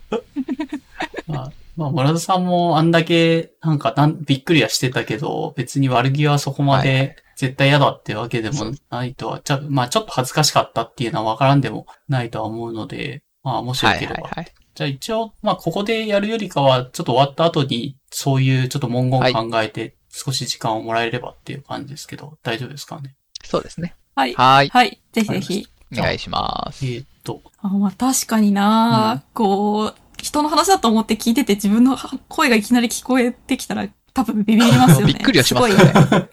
まあ、まあ、村田さんもあんだけ、なんかなん、びっくりはしてたけど、別に悪気はそこまはで絶対嫌だってわけでもないとは、ちょまあ、ちょっと恥ずかしかったっていうのはわからんでもないとは思うので、まあ、もしよはいければ。はいはい。じゃあ一応、まあ、ここでやるよりかは、ちょっと終わった後に、そういうちょっと文言を考えて、少し時間をもらえればっていう感じですけど、大丈夫ですかね？そうですね。はい。はい。はい。ぜひぜひ。お願いします。えーっと、あまあ確かにな、うんこう、人の話だと思って聞いてて自分の声がいきなり聞こえてきたら多分ビビりますよね。びっくりはしますよごいね。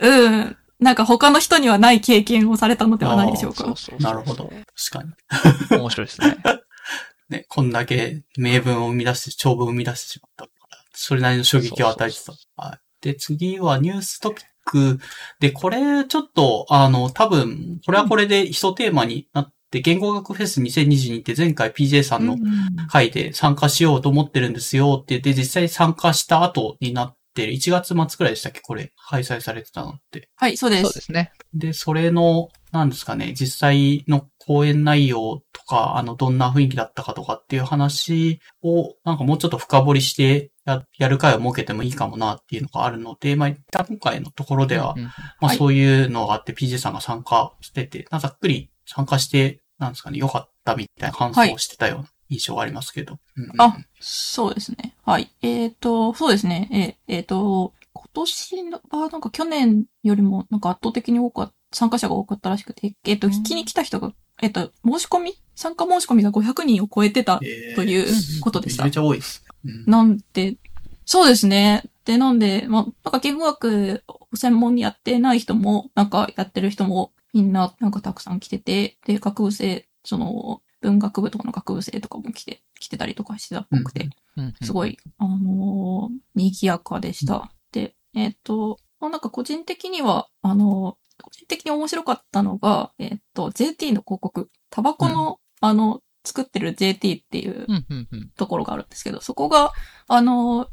うん。なんか他の人にはない経験をされたのではないでしょうかそう。そうそうなるほど。確かに。面白いですね。ね、こんだけ名文を生み出して、長文を生み出してしまったから、それなりの衝撃を与えてた。はい。で、次はニューストピック。で、これ、ちょっと、あの、多分、これはこれで一テーマになって、言語学フェス2022って前回 PJ さんのうん会で参加しようと思ってるんですよって言って、実際参加した後になってる、1月末くらいでしたっけ？これ、開催されてたのって。はい、そうです。そうですね。で、それの、なんですかね、実際の講演内容とか、あの、どんな雰囲気だったかとかっていう話を、なんかもうちょっと深掘りしてや、やる会を設けてもいいかもなっていうのがあるので、まあ、一旦今回のところでは、うんうんまあはいそういうのがあって PJ さんが参加してて、なんかざっくり参加して、なんですかね、良かったみたいな感想をしてたような印象がありますけど。うんうんあ、そうですね。はい。えっ、と、そうですね。えっ、えーと、今年はなんか去年よりもなんか圧倒的に多かった、参加者が多かったらしくて、えっ、と、うん聞きに来た人が、えっ、と、申し込み参加申し込みが500人を超えてたえーということでしためちゃめちゃ多いですね。うんなんで、そうですね。で、なんで、まあ、なんか言語学を専門にやってない人も、なんかやってる人も、みんななんかたくさん来てて、で、学部生、その、文学部とかの学部生とかも来て、来てたりとかしてたっぽくて、すごい、あのー賑やかでした。で、えっ、と、まあ、なんか個人的には、あのー個人的に面白かったのが、えっ、と、JT の広告、タバコの、あの、作ってる JT っていうところがあるんですけど、そこが、あの、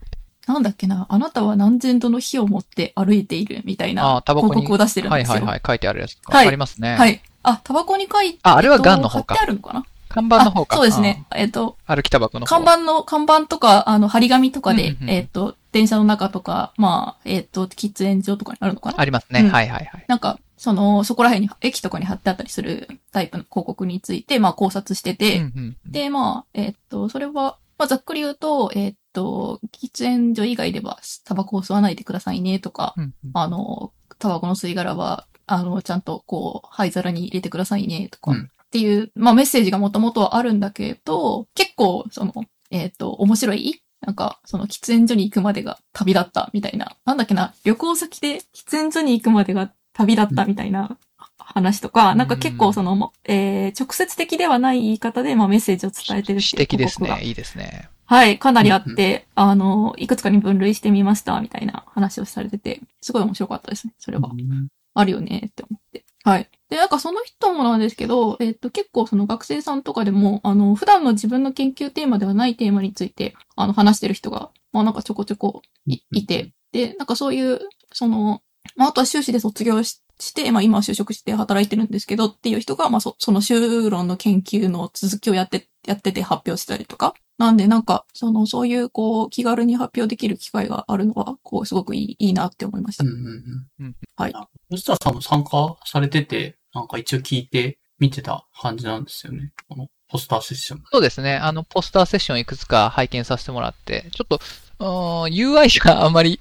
なんだっけな、あなたは何千度の火を持って歩いているみたいあな。広告を出してるんですよ。はいはいはい。書いてあるやつ。はいありますね。はい。あ、タバコに書いて、ああれはえっとガンの方か貼ってあるのかな？看板の方か。あそうですね。えっ、と、あ。歩きタバコの方。看板の、看板とか、あの、張り紙とかで、うんうんうんえっ、と、電車の中とか、まあ、えっ、と、喫煙所とかにあるのかな？ありますね。うんはいはいはい。なんか、その、そこら辺に、駅とかに貼ってあったりするタイプの広告について、まあ考察してて、うんうんうんで、まあ、えっと、それは、まあ、ざっくり言うと、えっと、喫煙所以外では、タバコを吸わないでくださいね、とか、うんうんあの、タバコの吸い殻は、あの、ちゃんとこう、灰皿に入れてくださいね、とか、うんっていう、まあ、メッセージがもともとはあるんだけど、結構、その、えっと、面白いなんか、その喫煙所に行くまでが旅だったみたいな、なんだっけな、旅行先で喫煙所に行くまでが旅だったみたいな話とか、なんか結構その、もえー直接的ではない言い方で、まあメッセージを伝えてるって詩いう的ですね。いいですね。はい、かなりあって、あの、いくつかに分類してみました、みたいな話をされてて、すごい面白かったですね、それは。あるよねって思って。はい。で、なんかその人もなんですけど、えっと、結構その学生さんとかでも、あの、普段の自分の研究テーマではないテーマについて、あの、話してる人が、まあなんかちょこちょこいいて、で、なんかそういう、その、まああとは修士で卒業しして、まあ今は就職して働いてるんですけどっていう人が、まあそその修論の研究の続きをやって、やってて発表したりとか。なんでなんか、その、そういう、こう、気軽に発表できる機会があるのは、こう、すごくいい、いいなって思いました。うんうんうんうんはい。吉田さんも参加されてて、なんか一応聞いて見てた感じなんですよね。このポスターセッション。そうですね。あの、ポスターセッションいくつか拝見させてもらって、ちょっと、UI があんまり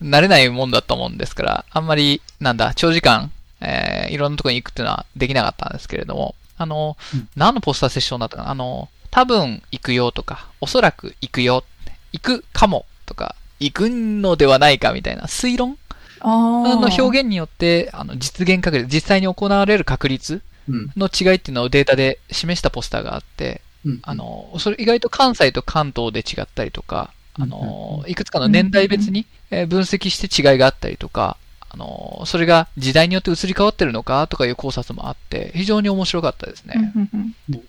慣れないもんだと思うんですから、あんまり、なんだ、長時間、えーいろんなところに行くっていうのはできなかったんですけれども、あの、うん何のポスターセッションだったかな？あの、多分行くよとか、おそらく行くよ、行くかもとか、行くのではないかみたいな推論あの表現によって、あの、実現確率、実際に行われる確率うん。の違いっていうのをデータで示したポスターがあって、うん。あ、の、それ意外と関西と関東で違ったりとか、あの、いくつかの年代別にえー分析して違いがあったりとか、あの、それが時代によって移り変わってるのかとかいう考察もあって、非常に面白かったですね。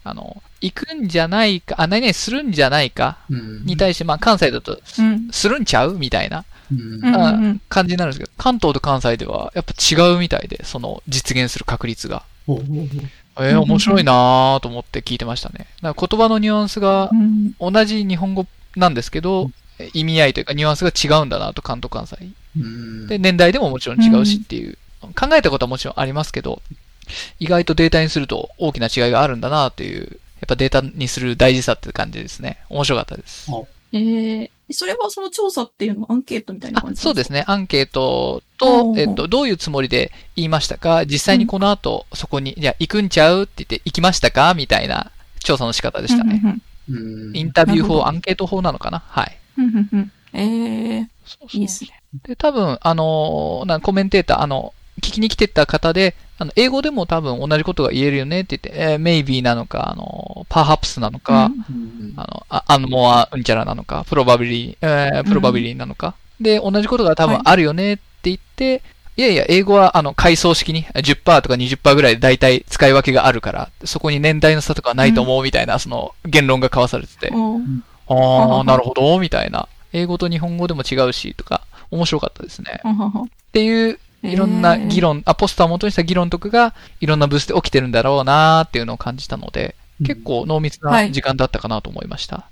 あの、行くんじゃないか、あ、何々するんじゃないかうん。に対して、まあ関西だと、うん。するんちゃうみたいな感じになるんですけど、関東と関西ではやっぱ違うみたいで、その実現する確率が。ほうほうほうえー、面白いなーと思って聞いてましたね。だから言葉のニュアンスがうん同じ日本語なんですけど、意味合いというかニュアンスが違うんだなと、関東関西。うんで、年代でももちろん違うしうんっていう、考えたことはもちろんありますけど、意外とデータにすると大きな違いがあるんだなっていう、やっぱデータにする大事さって感じですね。面白かったです。えー、それはその調査っていうのはアンケートみたいなあ感じね。そうですね。アンケートおと、ー。えっと、どういうつもりで言いましたか？実際にこの後、そこに、じゃあ行くんちゃうって言って、行きましたか？みたいな調査の仕方でしたね。うんうんインタビュー法、アンケート法なのかな？はい。うんうんうん。うんえー、そうそう。いいですね。で、多分、あの、なんコメンテーター、あの、聞きに来てた方で、あの、英語でも多分同じことが言えるよねって言って、えー、maybe なのか、あの、perhaps なのか、うん。あの、あ、あの、もう、うんちゃらなのか、probably、えー、probably なのか。で、同じことが多分あるよねって言って、い、やいや、英語は、あの、階層式に10%とか20%ぐらいで大体使い分けがあるから、そこに年代の差とかはないと思うみたいな、その、言論が交わされてて、あはあ、なるほど、みたいな。英語と日本語でも違うし、とか、面白かったですね。はははっていう、いろんな議論、あ、ポスターを元にした議論とかが、いろんなブースで起きてるんだろうなーっていうのを感じたので、結構濃密はない時間だったかなと思いました。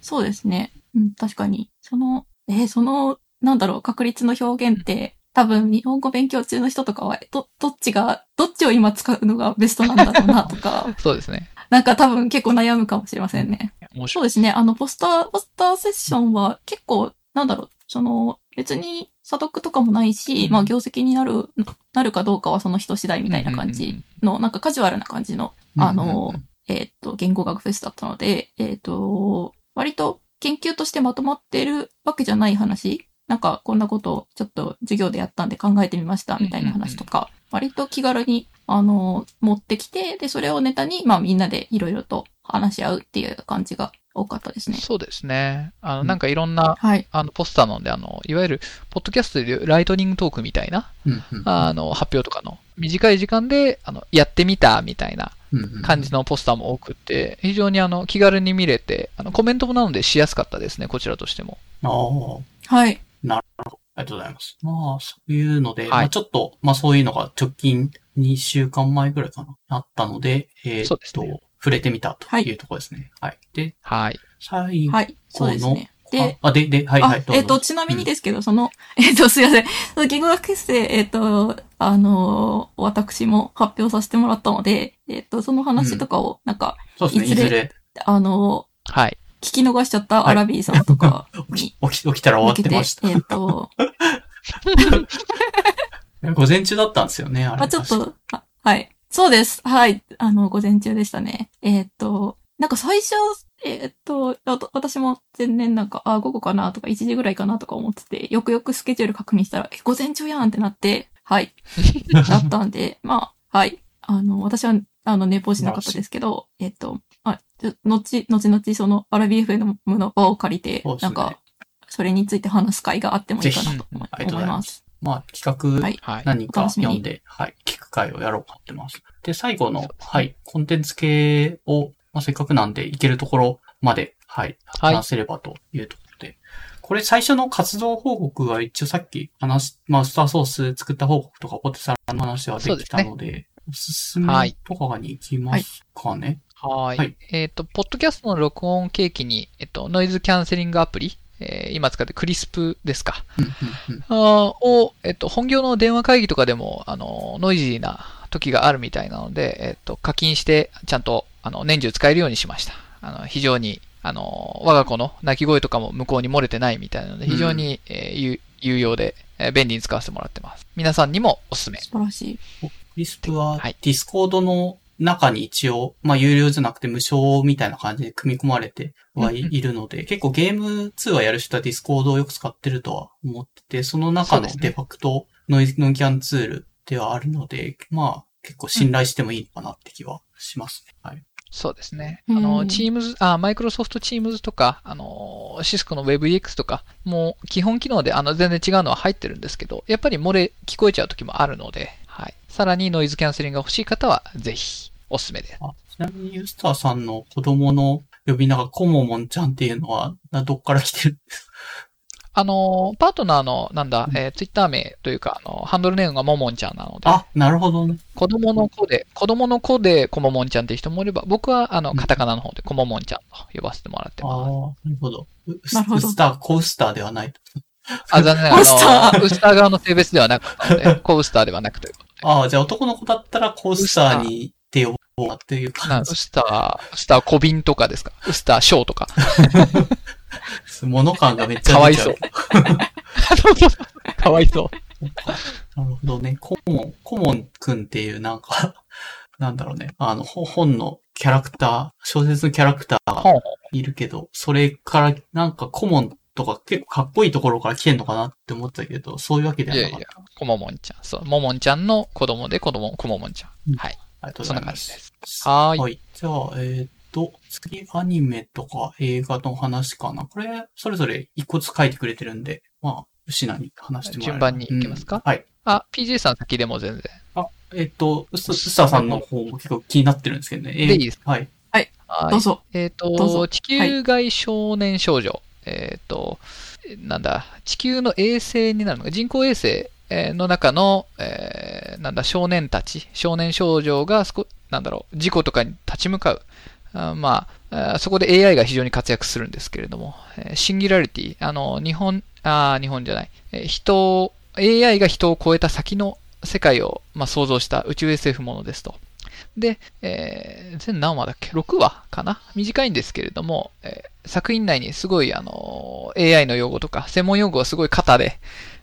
そうですね。うん、確かに。その、えーその、なんだろう、確率の表現って、多分日本語勉強中の人とかは、ど、どっちが、どっちを今使うのがベストなんだろうなとか、そうですね。なんか多分結構悩むかもしれませんね。そうですね。あの、ポスター、ポスターセッションは結構、なんだろう、その、別に査読とかもないし、まあ業績になる、なるかどうかはその人次第みたいな感じの、なんかカジュアルな感じの、あの、えーっと、言語学フェスだったので、えーっと、割と研究としてまとまってるわけじゃない話、なんかこんなことをちょっと授業でやったんで考えてみましたみたいな話とか、割と気軽に、あの、持ってきて、で、それをネタに、まあみんなでいろいろと話し合うっていう感じが多かったですね。そうですね。あの、うんなんかいろんな、はい。あの、ポスターなので、あの、いわゆる、ポッドキャストでライトニングトークみたいな、うんうんあの、発表とかの、短い時間で、あの、やってみた、みたいな感じのポスターも多くって、非常にあの、気軽に見れて、あの、コメントもなのでしやすかったですね、こちらとしても。ああ、はい。ありがとうございます。まあ、そういうので、はいまあちょっと、まあそういうのが直近2週間前ぐらいかな、あったので、えーっと、そうですね触れてみたとはいいうところですね。はい。で、はい。最後の、はい。そうですね。で、あ、あで、で、はいはい、えっ、と、ちなみにですけど、その、えっ、と、すいません。その言語学結成、えっ、と、あのー私も発表させてもらったので、えっ、と、その話とかを、なんか、そうですね、いいずれあのはい。ー聞き逃しちゃったアラビーさんとかに 起き、起きたら終わってました。えっ、と、午前中だったんですよね、あれ。まあちょっと、あはい。そうです。はい。あの、午前中でしたね。えっ、と、なんか最初、えっ、と、私も前年なんか、あ、午後かなとか1時ぐらいかなとか思ってて、よくよくスケジュール確認したら、え、午前中やんってなって、はい。だったんで、まあ、はい。あの、私は、あの、寝坊しなかったですけど、えっ、と、あ、後、後々その、アラビ FM の場を借りて、なんか、それについて話す会があってもいいかなと思います。まあ、企画はいはい。何か読んで、はい、聞く会をやろうと思ってます。で、最後のはい、コンテンツ系を、まあ、せっかくなんで、いけるところまで、はい、はい話せればというところで。これ最初の活動報告は一応さっき話し、まあ、スターソース作った報告とかポテサラの話はできたので、おすすめとかに行きますかね？はい。はいえっ、と、ポッドキャストの録音契機に、えっ、と、ノイズキャンセリングアプリ、えー今使ってクリスプですか。うんうんうんあーを、えっ、と、本業の電話会議とかでも、あの、ノイジーな時があるみたいなので、えっ、と、課金して、ちゃんと、あの、年中使えるようにしました。あの、非常に、あの、我が子の泣き声とかも向こうに漏れてないみたいなので、非常に、えー有有用で、えー便利に使わせてもらってます。皆さんにもおすすめ。素晴らしい。クリスプははい、ディスコードの中に一応、まあ、有料じゃなくて無償みたいな感じで組み込まれてはいうんうんいるので、結構ゲーム通話やる人はディスコードをよく使ってるとは思ってて、その中のデファクトノイズノンキャンツールではあるので、まあ、結構信頼してもいいのかなって気はしますね。はい。そうですね。うんあの、Teams、あ、マイクロソフト Teams とか、あの、シスコの WebEX とか、もう基本機能であの全然違うのは入ってるんですけど、やっぱり漏れ聞こえちゃう時もあるので、はい。さらにノイズキャンセリングが欲しい方は、ぜひ、おすすめです。あちなみにユスターさんの子供の呼び名がコモモンちゃんっていうのは、などっから来てる あの、パートナーの、なんだ、うんえー、ツイッター名というか、あの、ハンドルネームがももんちゃんなので、あ、なるほどね。子供の子で、子供の子でこももんちゃんっていう人もいれば、僕は、あの、うんカタカナの方でこももんちゃんと呼ばせてもらってああます。ー、なるほど。ウスなるほどウスター、コウスターではないと。あ、残念ながら、ウスターあの、ウスター側の性別ではなかったので、コウスターではなくということああ、じゃあ男の子だったらコウスターにって呼ぼうかっていう感じ。ウスター、ウスター小瓶とかですか？ウスターショーとか。物感がめっちゃかわいそう出ちゃう。。かわいそう。なるほどね。コモン、コモンくんっていうなんか、なんだろうね。あの、ほ本のキャラクター、小説のキャラクターいるけど、それからなんかコモンとか結構かっこいいところから来てんのかなって思ったけど、そういうわけではいなかった。やいや、こももんちゃん。そう、ももんちゃんの子供で子供、こももんちゃうんん。はい。ありがとうそんござま。ない感じですす。はーい。はい。じゃあ、えーっと、次アニメとか映画の話かな。これ、それぞれ一個ずつ書いてくれてるんで、まあ、牛名に話してもらえ順番に行きますか？うんはい。あ、PJ さん先でも全然。あ、えーっと、うす、うささんの方も結構気になってるんですけどね。えーでいいですはい。はいどう。ぞ。えっ、どうと、ぞ地球外少年少女。えっ、と、なんだ、地球の衛星になるのか、人工衛星えの中の、えーなんだ、少年たち、少年少女が、なんだろう、事故とかに立ち向かう。あまあ、そこで AI が非常に活躍するんですけれども、えシンギュラリティ、あの、日本、あ日本じゃない、え人を、AI が人を超えた先の世界を、まあ、想像した宇宙 SF ものですと。で、えー全何話だっけ ?6 話かな？短いんですけれども、えー作品内にすごい、あのー AI の用語とか、専門用語がすごい型で、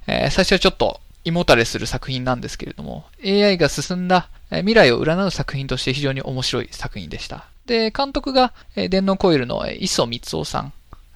えー最初はちょっと胃もたれする作品なんですけれども、AI が進んだえー未来を占う作品として非常に面白い作品でした。で、監督が、えー電脳コイルのえー磯光夫さん、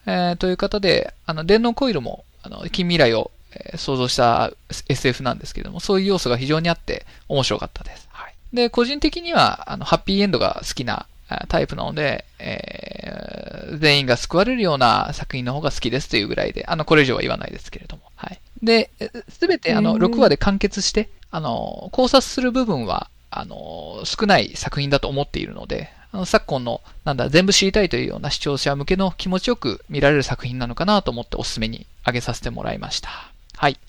えーという方で、あの、電脳コイルも、あの、近未来を、想像した SF なんですけれども、そういう要素が非常にあって面白かったです。はい。で、個人的には、あの、ハッピーエンドが好きなあタイプなので、えー全員が救われるような作品の方が好きですというぐらいで、あの、これ以上は言わないですけれども。はい。で、すべて、あの、へー6話で完結して、あの、考察する部分は、あの、少ない作品だと思っているので、あの昨今の、なんだ、全部知りたいというような視聴者向けの気持ちよく見られる作品なのかなと思っておすすめに挙げさせてもらいました。はい。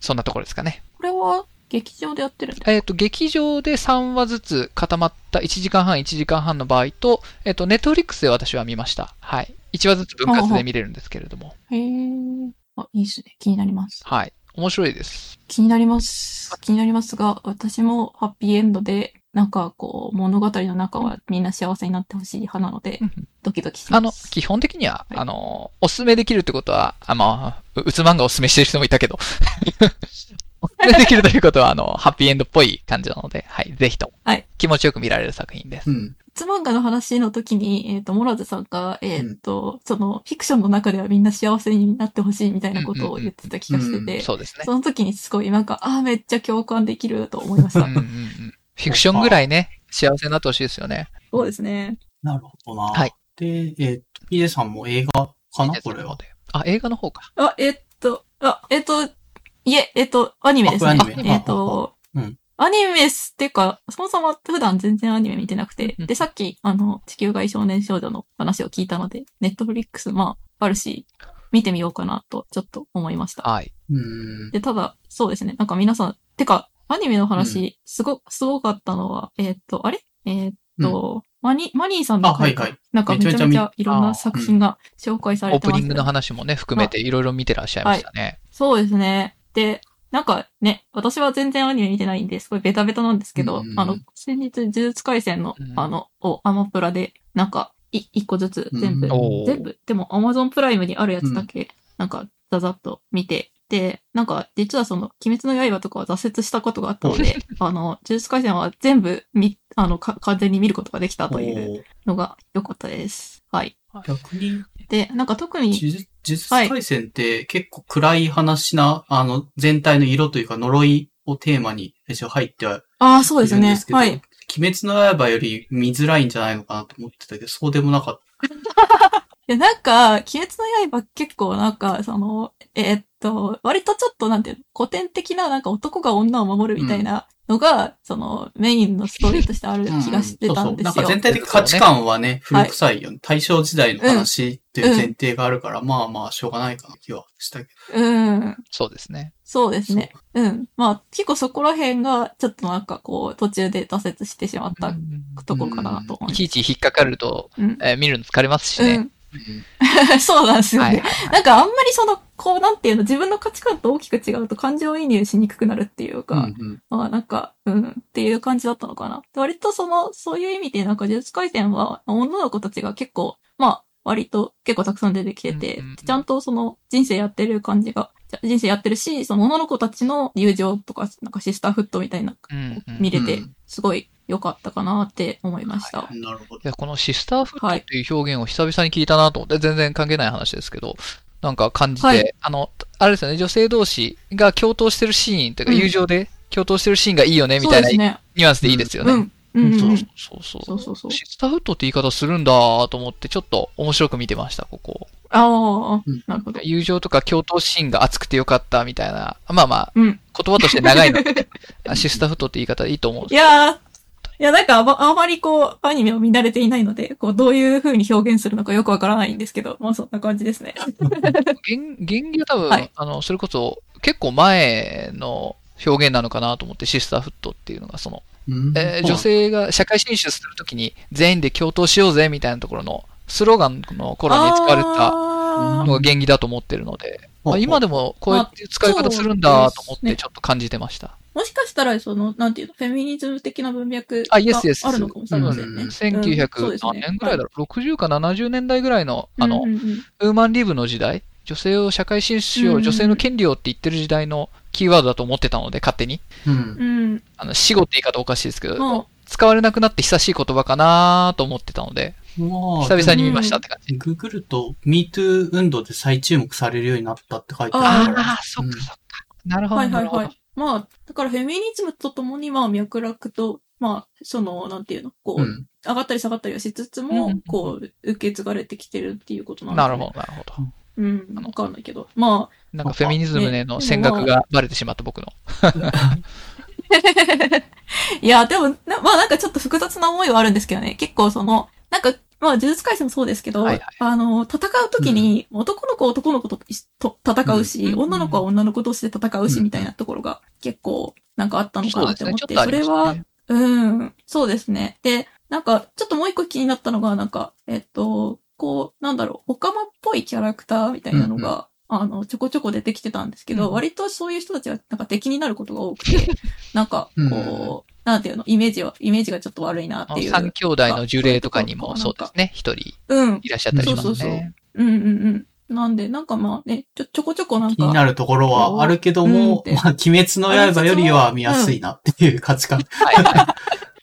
そんなところですかね。これは劇場でやってるんですか？えっ、と、劇場で3話ずつ固まった1時間半、1時間半の場合と、えっ、と、ネットフリックスで私は見ました。はい。1話ずつ分割で見れるんですけれども。へー。あ、いいっすね。気になります。はい。面白いです。気になります。気になりますが、私もハッピーエンドで、なんかこう、物語の中はみんな幸せになってほしい派なので、ドキドキします。あの、基本的には、はいあの、おすすめできるってことは、あまあ、ううつ漫画をおすすめしてる人もいたけど、できるということは、あの、ハッピーエンドっぽい感じなので、はい、ぜひとも、はい気持ちよく見られる作品です。うん。ツ漫画の話の時に、えっ、と、モラズさんが、えっ、と、その、フィクションの中ではみんな幸せになってほしいみたいなことを言ってた気がしてて、そうですね。その時にすごいなんか、ああ、めっちゃ共感できると思いましたうん。うんうんフィクションぐらいね、幸せになってほしいですよね。そうですね。なるほどな。はい。で、えーっと、ピエさんも映画かな？これは。。あ、映画の方か。あ、えっと、あ、えっと、いえ、えっと、アニメですね。あこれアニメえっと、うんアニメスっていうか、そもそも普段全然アニメ見てなくて、うんで、さっき、あの、地球外少年少女の話を聞いたので、ネットフリックス、まあ、あるし、見てみようかなと、ちょっと思いました。はい。うん。で、ただ、そうですね。なんか皆さん、てか、アニメの話、すご、すごかったのは、えっと、あれ？えっと、マニ、マニーさんのはいはいなんかめちゃめちゃいろんな作品が紹介さオれてます、ープニングの話もね、含めていろいろ見てらっしゃいましたね。そうですね。で、なんかね、私は全然アニメ見てないんで、すごいベタベタなんですけど、うんうんあの、先日、呪術回戦の、うん。あの、をアマプラで、なんか、い、一個ずつ全部、うん。全部、でもアマゾンプライムにあるやつだけ、なんか、ざざっと見て、で、なんか、実はその、鬼滅の刃とかは挫折したことがあったので、あの、呪術回戦は全部、み、あの、か、完全に見ることができたというのが良かったです。はい。逆に、で、なんか特に、呪術呪術回戦って結構暗い話な、あの、全体の色というか呪いをテーマに一応入ってはいああ、そうですね。はい。鬼鬼滅の刃より見づらいんじゃないのかなと思ってたけど、そうでもなかっ いや、なんか、鬼滅の刃結構なんか、その、えーっと、割とちょっとなんていうの、古典的ななんか男が女を守るみたいなのが、そそのメインのストーリーとしてあるた。気がしてたんですよ。そうそう。なんか全体的価値観はね、古臭いよね。大正時代の話っていう前提があるから、まあまあ、しょうがないかな気はしたけど。うん。そうですね。そうですね。うん。まあ、結構そこら辺が、ちょっとなんかこう、途中で挫折してしまったところかなと思います。いちいち引っかかると、うん。えー見るの疲れますしね。うん。そうなんですよね。はいはいはい。なんかあんまりその、こうなんていうの、自分の価値観と大きく違うと感情移入しにくくなるっていうか、うんうんまあなんか、うん、っていう感じだったのかな。で割とその、そういう意味でなんか呪術回戦は、女の子たちが結構、まあ、割と結構たくさん出てきてて、うんうんうんちゃんとその人生やってる感じが、人生やってるし、その女の子たちの友情とか、なんかシスターフットみたいな、うんうん見れてうん、すごい良かったかなって思いました。なるほどい。や、このシスターフットっていう表現を久々に聞いたなと思って、全然関係ない話ですけど、なんか感じて、はいあの、あれですよね、女性同士が共闘してるシーンというか、うん友情で共闘してるシーンがいいよね、みたいな。ニュアンスでいいですよね。うん。うんうんそううん。そうそうそうそうそうシスターフットって言い方するんだと思って、ちょっと面白く見てました、ここ。ああうん、なるほど。友情とか共闘シーンが熱くてよかったみたいな、まあまあ、うん。言葉として長いので、あシスターフットって言い方いいと思うんですいやー、いや、なんかあま、あまりこう、アニメを見慣れていないので、こう、どういう風に表現するのかよくわからないんですけど、まあそんな感じですね。原原義は多分、はいあの、それこそ結構前の表現なのかなと思って、シスターフットっていうのが、その、うん。えー女性が社会進出するときに全員で共闘しようぜみたいなところのスローガンの頃に使われたあのが原義だと思ってるので、まあ、今でもこうやって使い方するんだと思ってちょっと感じてました。もしかしたら、その、なんていうの、フェミニズム的な文脈あがあるのかもしれませんね。うん。そう1900ですね。何年ぐらいだろう、60か70年代ぐらいの、あのうん、うんうん。ウーマンリブの時代、女性を社会進出しよう、うん女性の権利をって言ってる時代のキーワードだと思ってたので、勝手に。うん。うん。あの、死後って言い方おかしいですけど、も使われなくなって久しい言葉かなと思ってたので、まあ、久々に見ましたって感じ。ググると、MeToo 運動で再注目されるようになったって書いてあるから。ああ、そっかそっか。なるう、ほど。はいはいはい。まあ、だからフェミニズムとともに、まあ、脈絡と、まあ、その、なんていうの、こう、うん。上がったり下がったりはしつつも、うんこう、受け継がれてきてるっていうことなんですね。なるほど、なるほど。うん、わかんないけど。まなんかフェミニズムへのね戦略がバレてしまった僕の。あ、いや、でも、なまあなんかちょっと複雑な思いはあるんですけどね。結構その、なんか、まあ、呪術回戦もそうですけど、はいはいあの、戦うときに、男の子は男の子とと戦うし、うん女の子は女の子同士で戦うし、うんみたいなところが結構、なんかあったのか。なって思って、それはうん、そうですね。で、なんか、ちょっともう一個気になったのが、なんか、えっと、こう、なんだろう、オカマっぽいキャラクターみたいなのが、あの、ちょこちょこ出てきてたんですけど、うん割とそういう人たちが、なんか敵になることが多くて、なんか、こう、なんていうの、イメージは、イメージがちょっと悪いなっていう。三兄弟の呪霊とかにもそうですね。一人うん。いらっしゃったりしますそうそうそうね。うんうんうん。なんで、なんかまあね、ちょ、ちょこちょこなんか。気になるところはあるけども、うんまあ、鬼滅の刃よりは見やすいなっていう価値観。はいは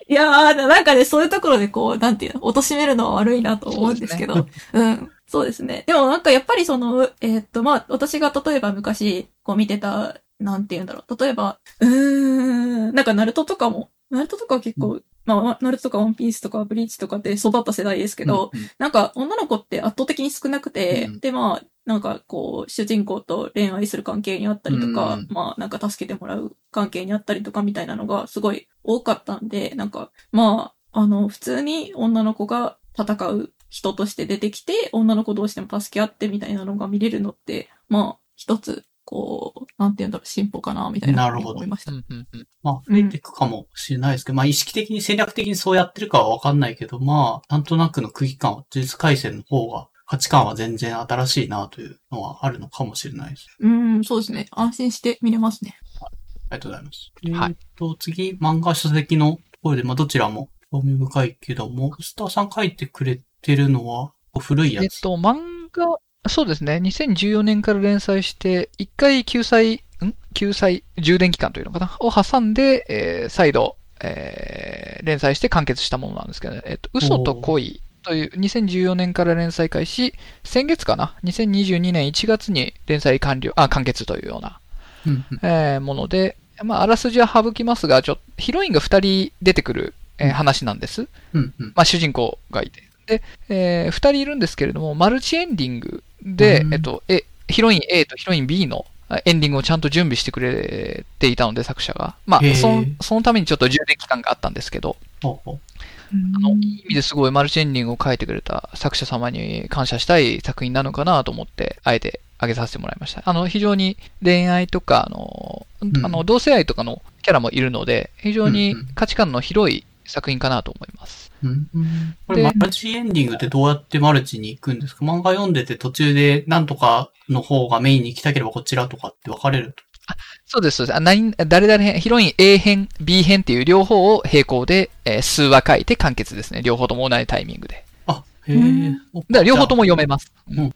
いやー、なんかね、そういうところでこう、なんていうの、貶めるのは悪いなと思うんですけど。うん。そうですね。でもなんかやっぱりその、えーっと、まあ、私が例えば昔、こう見てた、なんて言うんだろう。例えば、うーん、なんかナルトとかも、ナルトとかは結構、まあ、ナルトとかワンピースとかブリーチとかで育った世代ですけど、うんなんか女の子って圧倒的に少なくて、うんでまあ、なんかこう、主人公と恋愛する関係にあったりとか、うん。まあなんか助けてもらう関係にあったりとかみたいなのがすごい多かったんで、なんか、まあ、あの、普通に女の子が戦う人として出てきて、女の子同士でも助け合ってみたいなのが見れるのって、まあ、一つ、こう、なんて言うんだろう、進歩かな、みたいななるほど思いました。うんうんうんまあ、増えていくかもしれないですけど、まあ、意識的に戦略的にそうやってるかはわかんないけど、まあ、なんとなくの空気感は、呪術回戦の方が、価値観は全然新しいなというのはあるのかもしれないです。うん、そうですね。安心して見れますね。ありがとうございます。はいえっと、次、漫画書籍のところで、まあ、どちらも興味深いけども、スターさん書いてくれてるのは、古いやつ。えっと、漫画、そうですね。2014年から連載して、一回救済、ん？救済充電期間というのかな？を挟んで、えー再度、えー連載して完結したものなんですけど、えっと、嘘と恋という2014年から連載開始、先月かな ?2022 年1月に連載完了、あ、完結というような、えーもので、まあ、あらすじは省きますが、ちょっと、ヒロインが2人出てくるえー話なんです。うんうん。まあ、主人公がいて。で、えー二人いるんですけれども、マルチエンディングで、うんえっと、え、ヒロイン A とヒロイン B のあエンディングをちゃんと準備してくれていたので、作者が。まあ、その、そのためにちょっと充電期間があったんですけど、ほうほうあの、いい意味ですごいマルチエンディングを書いてくれた作者様に感謝したい作品なのかなと思って、あえて挙げさせてもらいました。あの、非常に恋愛とか、あの、んあの、同性愛とかのキャラもいるので、非常に価値観の広い作品かなと思います。うんこれでマルチエンディングってどうやってマルチに行くんですか？漫画読んでて途中でなんとかの方がメインに行きたければこちらとかって分かれると。そうです、そうです。あ何誰々編、ヒロイン A 編、B 編っていう両方を並行で、えー数話書いて完結ですね。両方とも同じタイミングで。あ、へえだから両方とも読めます。じゃあ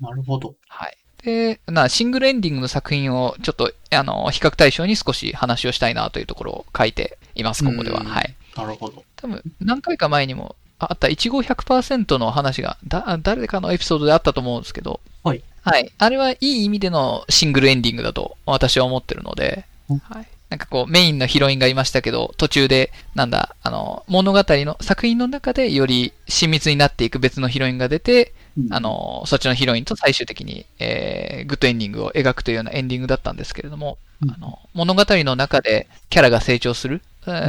なるほど。はい。で、な、シングルエンディングの作品をちょっと、あの、比較対象に少し話をしたいなというところを書いています、ここでは。うんはい。なるほど。多分、何回か前にもあった、いちご100%の話が、だ、誰かのエピソードであったと思うんですけど、はい。はい。あれはいい意味でのシングルエンディングだと私は思ってるのでうん、はい。なんかこう、メインのヒロインがいましたけど、途中で、なんだ、あの、物語の、作品の中でより親密になっていく別のヒロインが出て、あ、の、そっちのヒロインと最終的に、えー、グッドエンディングを描くというようなエンディングだったんですけれども、うんあの、物語の中でキャラが成長する。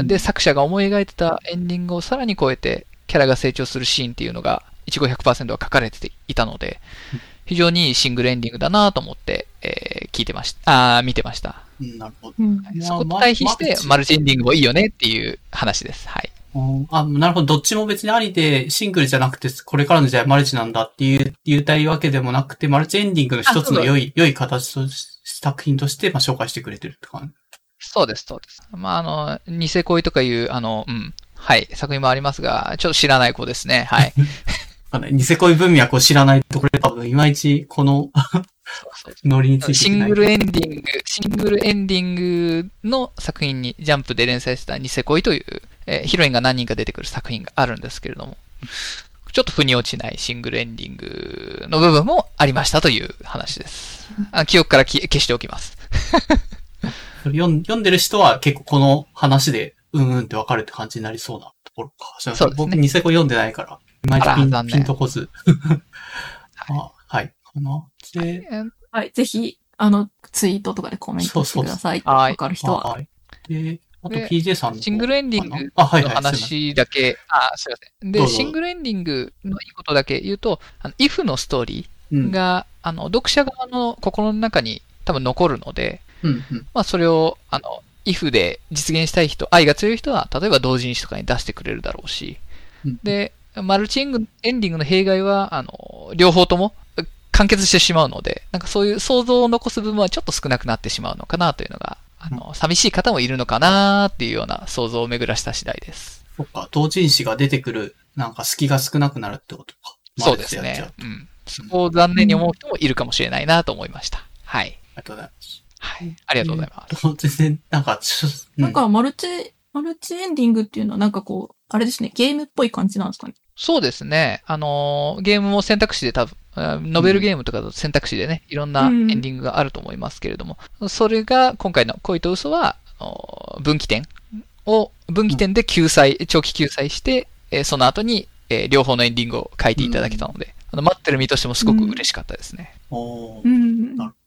で、作者が思い描いてたエンディングをさらに超えて、キャラが成長するシーンっていうのが、一5 100%は書かれていたので、非常にいいシングルエンディングだなと思って、えー聞いてました。あー見てました。うん、なるほど。そこと対比して、マルチエンディングもいいよねっていう話です。はい。うんあ、なるほど。どっちも別にありで、シングルじゃなくて、これからの時代マルチなんだっていう、言いたいわけでもなくて、マルチエンディングの一つの良い、良い形とし、作品として、まあ、紹介してくれてるって感じ。そうです、そうです。まあ、あの、ニセ恋とかいう、あの、うん、はい、作品もありますが、ちょっと知らない子ですね。はい。ニセ恋文脈を知らないと、これ多分、いまいち、このノリについていシングルエンディング、シングルエンディングの作品にジャンプで連載したニセ恋という、えーヒロインが何人か出てくる作品があるんですけれども、ちょっと腑に落ちないシングルエンディングの部分もありましたという話です。あ記憶からき消しておきます。読ん読んでる人は結構この話で、うんうんって分かるって感じになりそうなところか。すいませんそうですね僕、ニセコ読んでないから、いまいちピンピンとこず。はいあはい。かな。で、えーはい。ぜひ、あの、ツイートとかでコメントしてください。そうそうわかる人は。はい。で、あとで PJ さんの方シングルエンディングあ、はいのはい。す話だけ、あ、すいません。で、どうぞシングルエンディングのいいことだけ言うと、あの、if のストーリうんーが、あの、読者側の心の中に多分残るので、うんうん。まあ、それを、あの、if で実現したい人、愛が強い人は、例えば同人誌とかに出してくれるだろうし、うん、で、マルチエングエンディングの弊害は、あの、両方とも完結してしまうので、なんかそういう想像を残す部分はちょっと少なくなってしまうのかなというのが、あの、寂しい方もいるのかなっていうような想像を巡らした次第です。そっか、同人誌が出てくる、なんか隙が少なくなるってことか。そうです。ねうん。そこを残念に思う人もいるかもしれないなと思いました。はい。ありがとうございます。はい。ありがとうございます。す。全然、なんか、ちょうなんか、マルチ、マルチエンディングっていうのはなんかこう、あれですね、ゲームっぽい感じなんですかね？そうですね。あのーゲームも選択肢で多分、あノベルゲームとかだと選択肢でね、いろんなエンディングがあると思いますけれども、それが今回の恋と嘘は、あのー分岐点を、分岐点で救済、長期救済して、えーその後に、えー両方のエンディングを書いていただけたので、あの待ってる身としてもすごく嬉しかったですね。おーうん。なるはい。はい。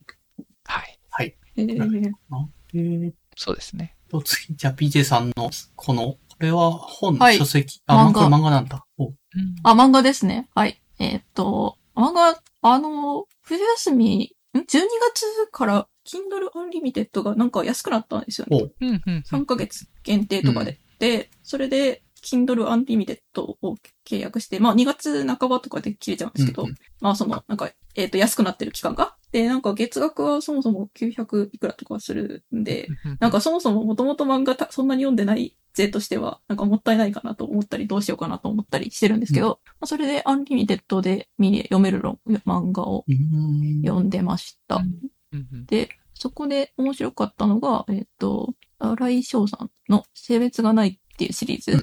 えーえーそうですね。と、次、じゃあ PJ さんの、この、これは本、はい書籍、あ、漫画漫画なんだ。おうんあ、漫画ですね。はい。えーっと、漫画、あの、冬休み、ん ?12 月から Kindle Unlimited がなんか安くなったんですよね。おうんうんうん3ヶ月限定とかで。で、それで Kindle Unlimited を契約して、まあ2月半ばとかで切れちゃうんですけど、うんうんまあその、なんか、えーっと、安くなってる期間が。で、なんか月額はそもそも900いくらとかするんで、なんかそもそももともと漫画たそんなに読んでない勢としては、なんかもったいないかなと思ったり、どうしようかなと思ったりしてるんですけど、まあそれでアンリミテッドで見れ読める論漫画をうーん。読んでました。うんうんうんで、そこで面白かったのが、えっ、と、新井祥さんの性別がないっていうシリーズ。う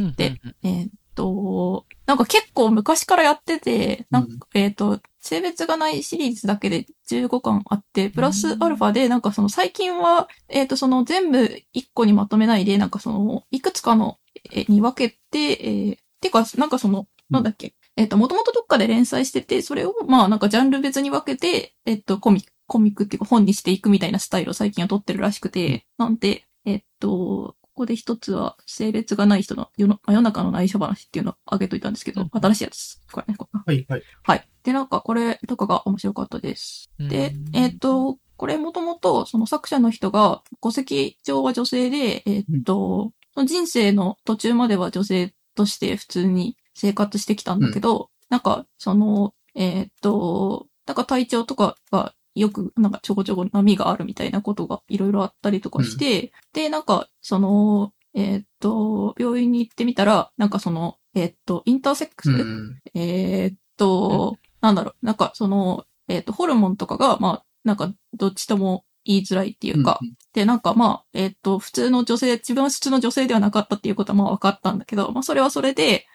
んうんでえっと、なんか結構昔からやってて、なんかえっ、と、性別がないシリーズだけで15巻あって、プラスアルファで、なんかその最近は、えっ、と、その全部1個にまとめないで、なんかその、いくつかのえに分けて、えーてか、なんかその、なんだっけ、えっ、と、もともとどっかで連載してて、それを、まあなんかジャンル別に分けて、えっ、と、コミック、コミックっていうか本にしていくみたいなスタイルを最近は取ってるらしくて、なんで、えっ、と、ここで一つは、性別がない人の世の世の中の内緒話っていうのを挙げといたんですけど、うん新しいやつです。これね、はい、はい。はい。で、なんかこれとかが面白かったです。でうん、えっ、と、これもともと、その作者の人が、戸籍上は女性で、えっ、と、その人生の途中までは女性として普通に生活してきたんだけど、なんか、その、えっ、と、なんか体調とかがよく、なんかちょこちょこ波があるみたいなことがいろいろあったりとかして、で、なんか、その、えっ、と、病院に行ってみたら、なんかその、えっ、と、インターセックス、うん。えーっと、なんだろう、なんかその、えーっと、ホルモンとかが、まあ、なんか、どっちとも言いづらいっていうか、うんで、なんかまあ、えーっと、普通の女性、自分は普通の女性ではなかったっていうことはまあ分かったんだけど、まあそれはそれで、で、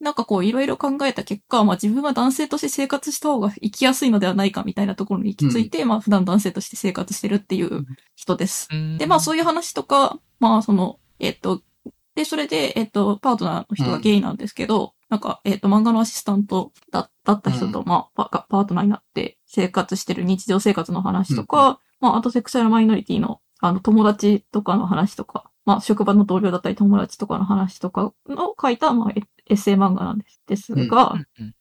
なんかこういろいろ考えた結果、まあ自分は男性として生活した方が生きやすいのではないかみたいなところに行き着いて、まあ普段男性として生活してるっていう人です。で、まあそういう話とか、まあその、えっと、で、それで、えっと、パートナーの人がゲイなんですけど、なんか、えっと、漫画のアシスタントだだった人と、まあパ、パートナーになって生活してる日常生活の話とか、まあ、あとセクシャルマイノリティの、あの、友達とかの話とか、まあ、職場の同僚だったり友達とかの話とかを書いた、まあ、エエッセイ漫画なんです。ですが、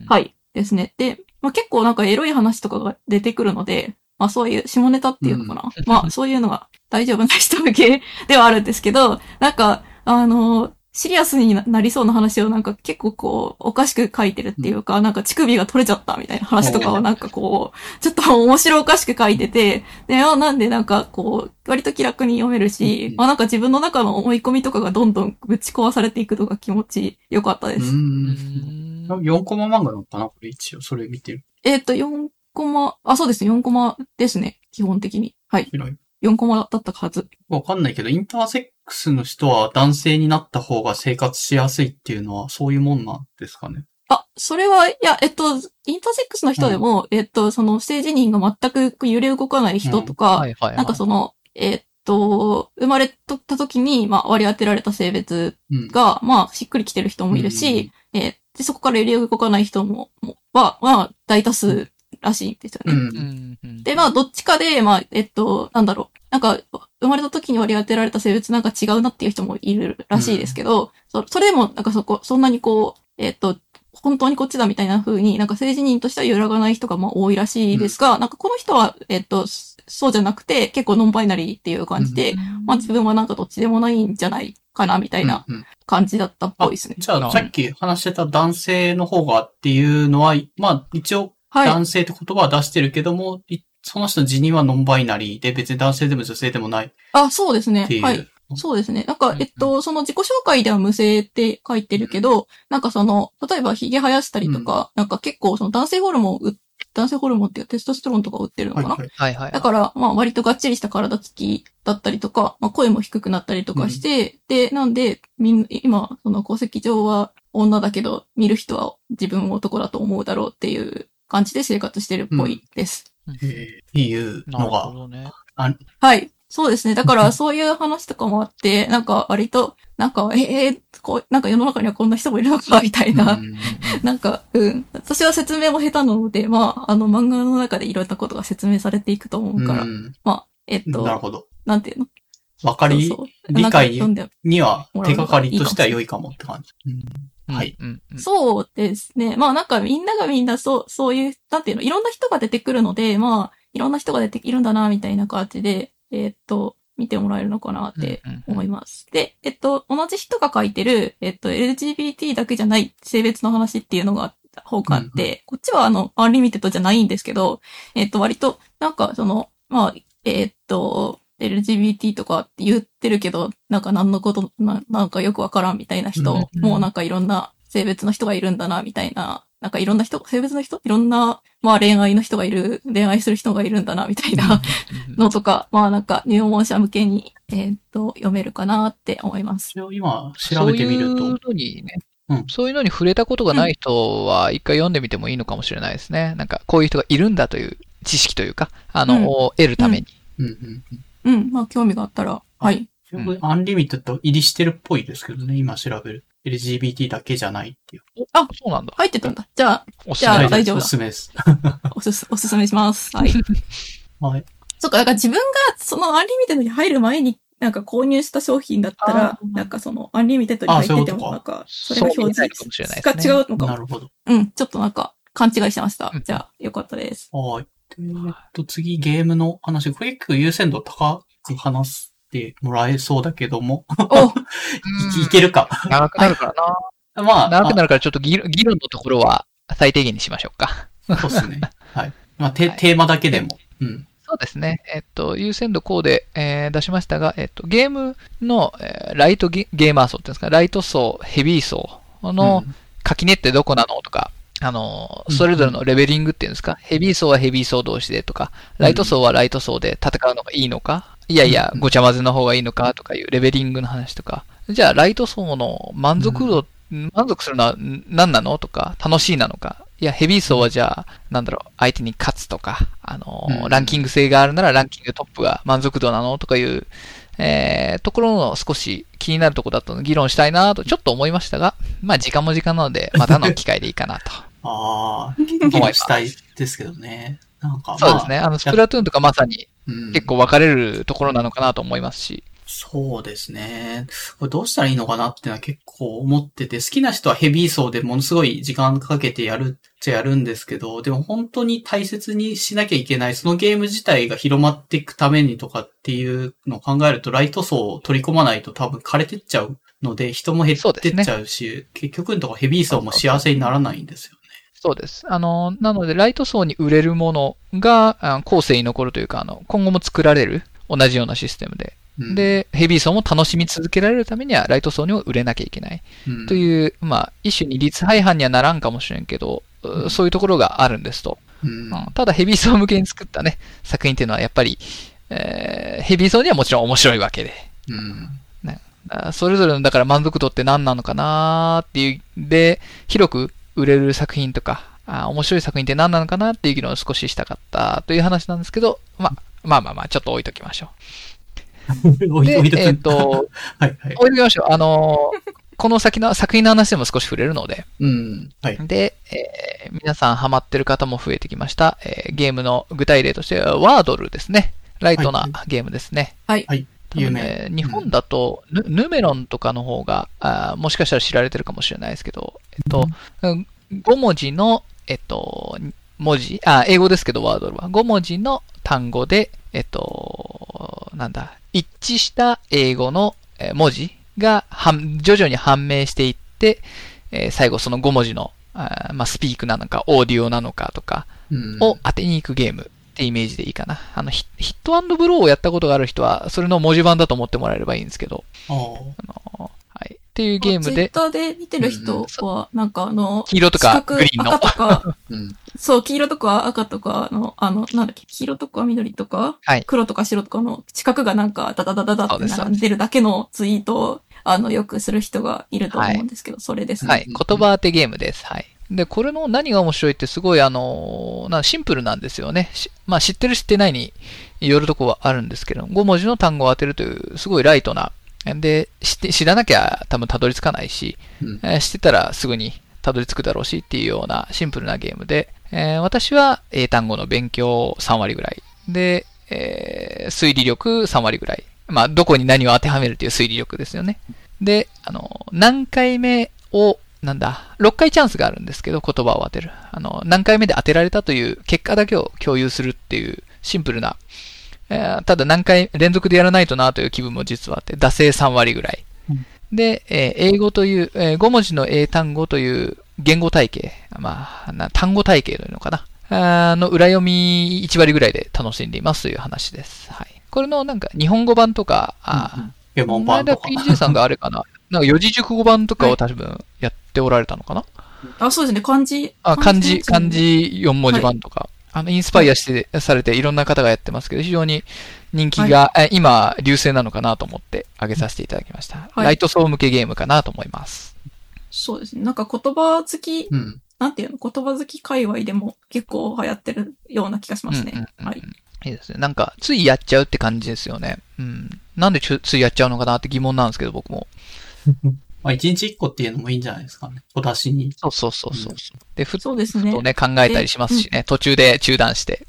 はい。ですね。で、まあ、結構なんかエロい話とかが出てくるので、まあそういう下ネタっていうのかな。うんまあそういうのが大丈夫な人向けではあるんですけど、なんか、あの、シリアスになりそうな話をなんか結構こう、おかしく書いてるっていうか、なんか乳首が取れちゃったみたいな話とかをなんかこう、ちょっと面白おかしく書いてて、で、あなんでなんかこう、割と気楽に読めるし、まあなんか自分の中の思い込みとかがどんどんぶち壊されていくのが気持ちよかったです。うん。4コマ漫画なのかなこれ一応、それ見てる。えっ、と、4コマ、あ、そうですね、4コマですね、基本的に。はい。広い4コマだったはず。わかんないけど、インターセックスの人は男性になった方が生活しやすいっていうのは、そういうもんなんですかね？あ、それは、いや、えっと、インターセックスの人でも、えっと、その、性自認が全く揺れ動かない人とか、はいはいはい。なんかその、えっと、生まれた時に、まあ、割り当てられた性別うん。が、まあ、しっくりきてる人もいるし、えーで、そこから揺れ動かない人も、もは、まあ、大多数らしいんですよね。うん。うんうんで、まあ、どっちかで、まあ、えっと、なんだろう。なんか、生まれた時に割り当てられた性別なんか違うなっていう人もいるらしいですけど、そそれでも、なんかそこ、そんなにこう、えっと、本当にこっちだみたいな風に、なんか政治人としては揺らがない人がまあ多いらしいですが、なんかこの人は、えっと、そそうじゃなくて、結構ノンバイナリーっていう感じで、まあ自分はなんかどっちでもないんじゃないかな、みたいなうんうん感じだったっぽいですね。じゃあ、さっき話してた男性の方がっていうのは、まあ、一応、はい。男性って言葉は出してるけども、いその人の辞任はノンバイナリーで、別に男性でも女性でもないっあ、そうですね。はい。そうですね。なんかう、んえっと、その自己紹介では無性って書いてるけど、なんかその、例えば髭生やしたりとか、なんか結構その男性ホルモンを男性ホルモンっていうかテストステロンとかを打ってるのかな、はいはい。はいはい。だから、まあ割とがっちりした体つきだったりとか、まあ声も低くなったりとかして、で、なんで、みん、今、その戸籍上は女だけど、見る人は自分を男だと思うだろうっていう感じで生活してるっぽいです。えーっていうなるのが、ほどね。はい。そうですね。だから、そういう話とかもあって、なんか割と、なんか、えー、こう、なんか世の中にはこんな人もいるのか、みたいな。うん なんか、うん。私は説明も下手なので、まあ、あの、漫画の中でいろんなことが説明されていくと思うから、うんまあ、えっと、なるほど。なんていうの？わかりそうそう理解には手がかりとしては良いかもって感じ。うんはい。うんうん。そうですね。まあなんかみんながみんなそう、そういう、なんていうの、いろんな人が出てくるので、まあ、いろんな人が出ているんだな、みたいな感じで、えーっと、見てもらえるのかなってうんうん思います。で、えっと、同じ人が書いてる、えっと、LGBT だけじゃない性別の話っていうのが方があって、こっちはあの、アンリミテッドじゃないんですけど、えっと、割と、なんかその、まあ、えっと、LGBT とかって言ってるけど、なんか何のこと、ななんかよくわからんみたいな人うんもなんかいろんな性別の人がいるんだな、みたいな、なんかいろんな人、性別の人いろんな、まあ恋愛の人がいる、恋愛する人がいるんだな、みたいな のとか、まあなんか入門者向けに、えーっと、読めるかなって思います。今調べてみるそういうと、のにね、うん。そういうのに触れたことがない人は一回読んでみてもいいのかもしれないですね。なんかこういう人がいるんだという知識というか、あの、うん。を得るために。うんうんうんうん、まあ興味があったら、はい。うん Unlimited 入りしてるっぽいですけどね、今調べる。LGBT だけじゃないっていう。そうなんだ。入ってたんだ。じゃあ、おすすめじゃあです大丈夫だおすすめです。おすす、おすすめします。はい。はい。そっか、だから自分がその Unlimited に入る前に、なんか購入した商品だったらなんかその Unlimited に入ってても、なんか、それが表示かもしれないですねが違うのかも。なるほど。うん、ちょっとなんか勘違いしてましたうん。じゃあ、よかったです。はい。でえっと、次、ゲームの話。これ結構優先度高く話してもらえそうだけども。お いいけるか？長くなるからな。まあ、長くなるからちょっと議論議論のところは最低限にしましょうか。あそうですね。はい。まあ、テはいテーマだけでも。うん。そうですね。えっと、優先度こうで、えー出しましたが、えっと、ゲームの、えーライトゲゲーマー層っていうんですか、ライト層、ヘビー層のうん垣根ってどこなの？とか、あの、うんそれぞれのレベリングっていうんですか、ヘビー層はヘビー層同士でとか、ライト層はライト層で戦うのがいいのか、いやいやう、ん。ごちゃ混ぜの方がいいのかとかいうレベリングの話とか、じゃあ、ライト層の満足度、満足するのはん何なのとか、楽しいなのか、いや、ヘビー層はじゃあ、なんだろう、相手に勝つとか、あの、うん。ランキング性があるならランキングトップが満足度なのとかいう、えー、ところの少し気になるところだったので議論したいなとちょっと思いましたが、まあ時間も時間なので、またの機会でいいかなと。ああ、結構したいですけどね。なんか、まあ、そうですね。あの、スプラトゥーンとかまさにうん結構分かれるところなのかなと思いますし。そうですね。これどうしたらいいのかなってのは結構思ってて、好きな人はヘビー層でものすごい時間かけてやるっちゃやるんですけど、でも本当に大切にしなきゃいけない、そのゲーム自体が広まっていくためにとかっていうのを考えると、ライト層を取り込まないと多分枯れてっちゃうので、人も減ってっちゃうし、結局のところヘビー層も幸せにならないんですよね。そうです。あの、なので、ライト層に売れるものが、あ後世に残るというか、あの、今後も作られる。同じようなシステムで。うん、で、ヘビー層も楽しみ続けられるためには、ライト層にも売れなきゃいけない。うんという、まあ、一種に立配犯にはならんかもしれんけど、うそういうところがあるんですと。ただ、ヘビー層向けに作ったね、作品っていうのはやっぱり、えーヘビー層にはもちろん面白いわけで。うんあそれぞれの、だから満足度って何なのかなーっていう、で、広く売れる作品とか、あ面白い作品って何なのかなっていう議論を少ししたかったという話なんですけど、まあ、まあまあまあ、ちょっと置いときましょ 置う。でい置いとく、えっ、と、はいはい。置いときましょう。あのーこの先の作品の話でも少し触れるので、うん。はい。で、えー皆さんハマってる方も増えてきました。えーゲームの具体例としては、ワードルですね。ライトなゲームですね。はい。はい。有名。えー日本だと、ヌヌメロンとかの方があー、もしかしたら知られてるかもしれないですけど、えっと、うん5文字の、えっと、文字、あ、英語ですけど、ワードルは。5文字の単語で、えっと、なんだ、一致した英語のえー文字が徐々に判明していって、えー最後その5文字の、あーまあ、スピークなのか、オーディオなのかとかうんを当てに行くゲームってイメージでいいかな。あの、ヒヒットブローをやったことがある人は、それの文字盤だと思ってもらえればいいんですけど、あのはい。っていうゲームで、ツイッターで見てる人は、なんかあの、黄色とかグリーンの赤とか、うん。そう、黄色とか赤とかの、あの、なんだっけ、黄色とか緑とか、はい黒とか白とかの四角がなんかダダダダダって並んでるだけのツイートを、あの、よくする人がいると思うんですけど、それですね。はい。言葉当てゲームです。はい。で、これの何が面白いってすごいあのなシンプルなんですよね。しまあ知ってる知ってないによるとこはあるんですけど、5文字の単語を当てるというすごいライトな。で、知って知らなきゃ多分たどり着かないし、うんえー知ってたらすぐにたどり着くだろうしっていうようなシンプルなゲームで、えー私は英単語の勉強3割ぐらい。で、えー推理力3割ぐらい。まあ、どこに何を当てはめるっていう推理力ですよね。で、あの、何回目を、なんだ、6回チャンスがあるんですけど、言葉を当てる。あの、何回目で当てられたという結果だけを共有するっていうシンプルな、えーただ何回連続でやらないとなという気分も実はあって、惰性3割ぐらい。うんで、えー英語という、え5文字の英単語という言語体系、まあ、な単語体系というのかな。あーの裏読み1割ぐらいで楽しんでいますという話です。はい。これのなんか日本語版とか、あーゲモンこの間。PJ さんがあれかな。なんか四字熟語版とかを多分やっておられたのかな、あ、そうですね、漢字。あ、漢字、の漢字4文字版とか。あの、インスパイアして、されていろんな方がやってますけど、非常に人気が、え今、流星なのかなと思って挙げさせていただきました。はいライト層向けゲームかなと思います。そうですね。なんか言葉好き、うん。なんていうの、言葉好き界隈でも結構流行ってるような気がしますね。うんうんうんはい。いいですね。なんか、ついやっちゃうって感じですよね。うん。なんでちょついやっちゃうのかなって疑問なんですけど、僕も。まあ、一日一個っていうのもいいんじゃないですかね。小出しに。そうそうそうそう。うですねと。ね、考えたりしますしね。途中で中断して。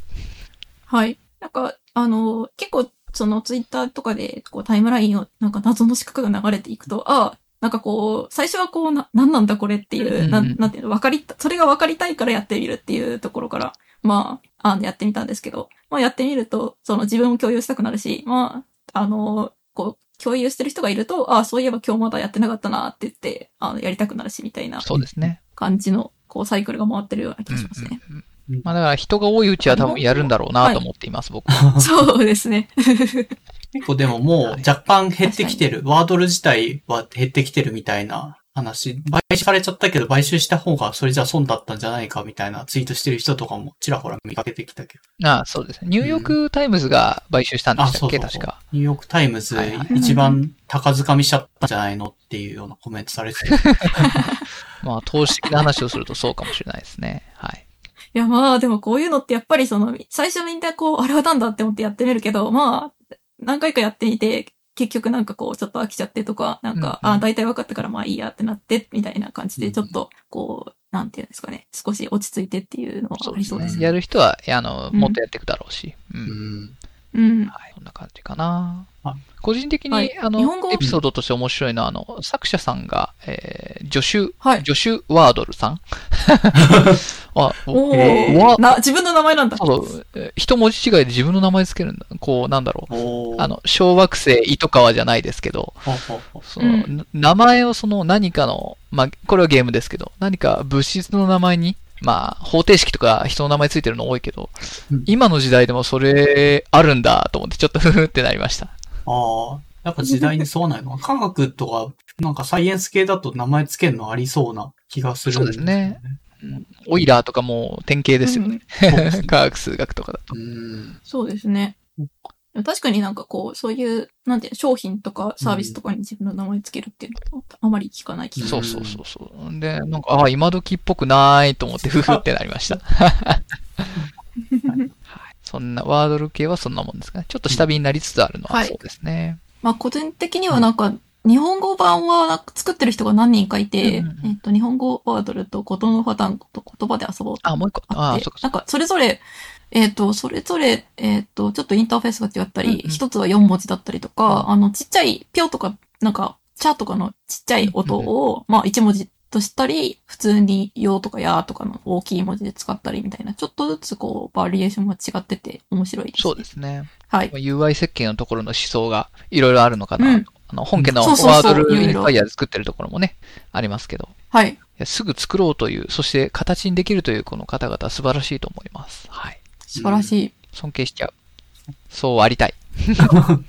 はい。なんか、あの、結構、そのツイッターとかで、こうタイムラインを、なんか謎の四角が流れていくと、ああ、なんかこう、最初はこう、な、なんなんだこれっていう、んん、なんていうの、わかりた、それがわかりたいからやってみるっていうところから、まあ、あの、やってみたんですけど、まあやってみると、その自分を共有したくなるし、まあ、あの、こう、共有してる人がいると、ああ、そういえば今日まだやってなかったなって言って、あの、やりたくなるし、みたいなそうですね。感じの、こう、サイクルが回ってるような気がしますね。うんうんうんまあだから人が多いうちは多分やるんだろうなと思っています、僕は。そうですね。結構でももう若干減ってきてる。 Wordle 自体は減ってきてるみたいな話。買収されちゃったけど買収した方がそれじゃ損だったんじゃないかみたいなツイートしてる人とかもちらほら見かけてきたけど。ああそうですね。ニューヨークタイムズが買収したんであ、したっけ、そうそうそう確か。。ニューヨークタイムズ一番高掴みしちゃったんじゃないのっていうようなコメントされてて。まあ、投資的な話をするとそうかもしれないですね。はい。いや、まあ、でもこういうのってやっぱりその、最初みんなこう、あれはなんだって思ってやってみるけど、まあ、何回かやってみて、結局なんかこう、ちょっと飽きちゃってとか、なんか、うんうんあ大体分かったからまあいいやってなって、みたいな感じで、ちょっと、こう、なんていうんですかね、少し落ち着いてっていうのはありそうですね。やる人は、あの、うんもっとやっていくだろうし。う。うんん。うん。はい。そんな感じかなあ。個人的に、はいあの日本語、エピソードとして面白いのは、あの、作者さんが、えー、ジョシュ、はい。ジョシュ・ワードルさん あ、おえーわー。な、自分の名前なんだ。そうそう、えー一文字違いで自分の名前つけるんだ。こう、なんだろう。おーあ、の、小惑星糸川じゃないですけど、ほうほうほうその、うんな名前をその何かの、まあ、これはゲームですけど、何か物質の名前に、まあ、方程式とか人の名前ついてるの多いけど、うん今の時代でもそれあるんだと思ってちょっとふふってなりました。ああ、やっぱ時代にそうないの科学とか、なんかサイエンス系だと名前つけるのありそうな気がするんそうですね。オイラーとかも典型ですよね。そうですね科学数学とかだと。うん。そうですね。確かになんかこう、そういう、なんていうの商品とかサービスとかに自分の名前つけるっていうのはあまり聞かない気がする。そうそうそうそう。で、なんか、ああ、今時っぽくないと思って、ふふってなりました。はい。そんな、ワードル系はそんなもんですかね。ちょっと下火になりつつあるのははいそうですね。まあ個人的にはなんか、日本語版は作ってる人が何人かいて、うんうんうんえっと、日本語ワードルとことのパターンと言葉で遊ぼうとあ、もう一個。あそっか。なんかそれぞれ、えっ、と、それぞれ、えっ、と、ちょっとインターフェースが違ったり、うんうん一、つは4文字だったりとか、あの、ちっちゃい、ピョとか、なんか、チャーとかのちっちゃい音を、まあ1文字としたり、普通によとかやとかの大きい文字で使ったりみたいな、ちょっとずつこう、バリエーションが違ってて面白いです、そうですね。はい。UI 設計のところの思想がいろいろあるのかなと。うんあの、本家のワードルファイアで作ってるところもね、ありますけど。はい。すぐ作ろうという、そして形にできるというこの方々は素晴らしいと思います。はい。素晴らしい。尊敬しちゃう。そうありたい。は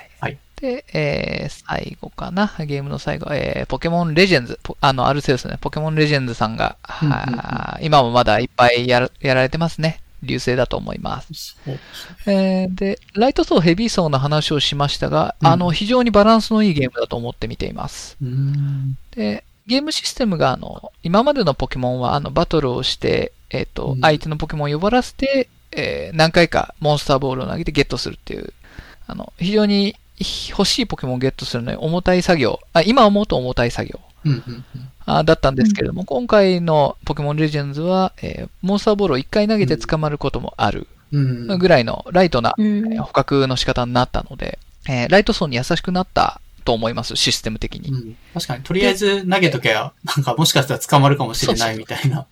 い。はいで、えー、最後かな。ゲームの最後。えー、ポケモンレジェンズ。ポあの、アルセウスね。ポケモンレジェンズさんが、うんうんうんはー今もまだいっぱいやらやられてますね。流星だと思います。えーで、ライト層、ヘビー層の話をしましたが、うんあの、非常にバランスのいいゲームだと思って見ています。うん。で、ゲームシステムが、あの、今までのポケモンは、あの、バトルをして、えっ、と、うん相手のポケモンを呼ばらせて、えー何回かモンスターボールを投げてゲットするっていう、あの、非常に欲しいポケモンをゲットするのに重たい作業、あ今思うと重たい作業。あだったんですけれども、今回のポケモンレジェンズは、えーモンスターボールを1回投げて捕まることもあるうん。ぐらいのライトなうんえー捕獲の仕方になったので、えーライト層に優しくなったと思います、システム的に。うん確かに、とりあえず投げときゃ、なんかもしかしたら捕まるかもしれないみたいな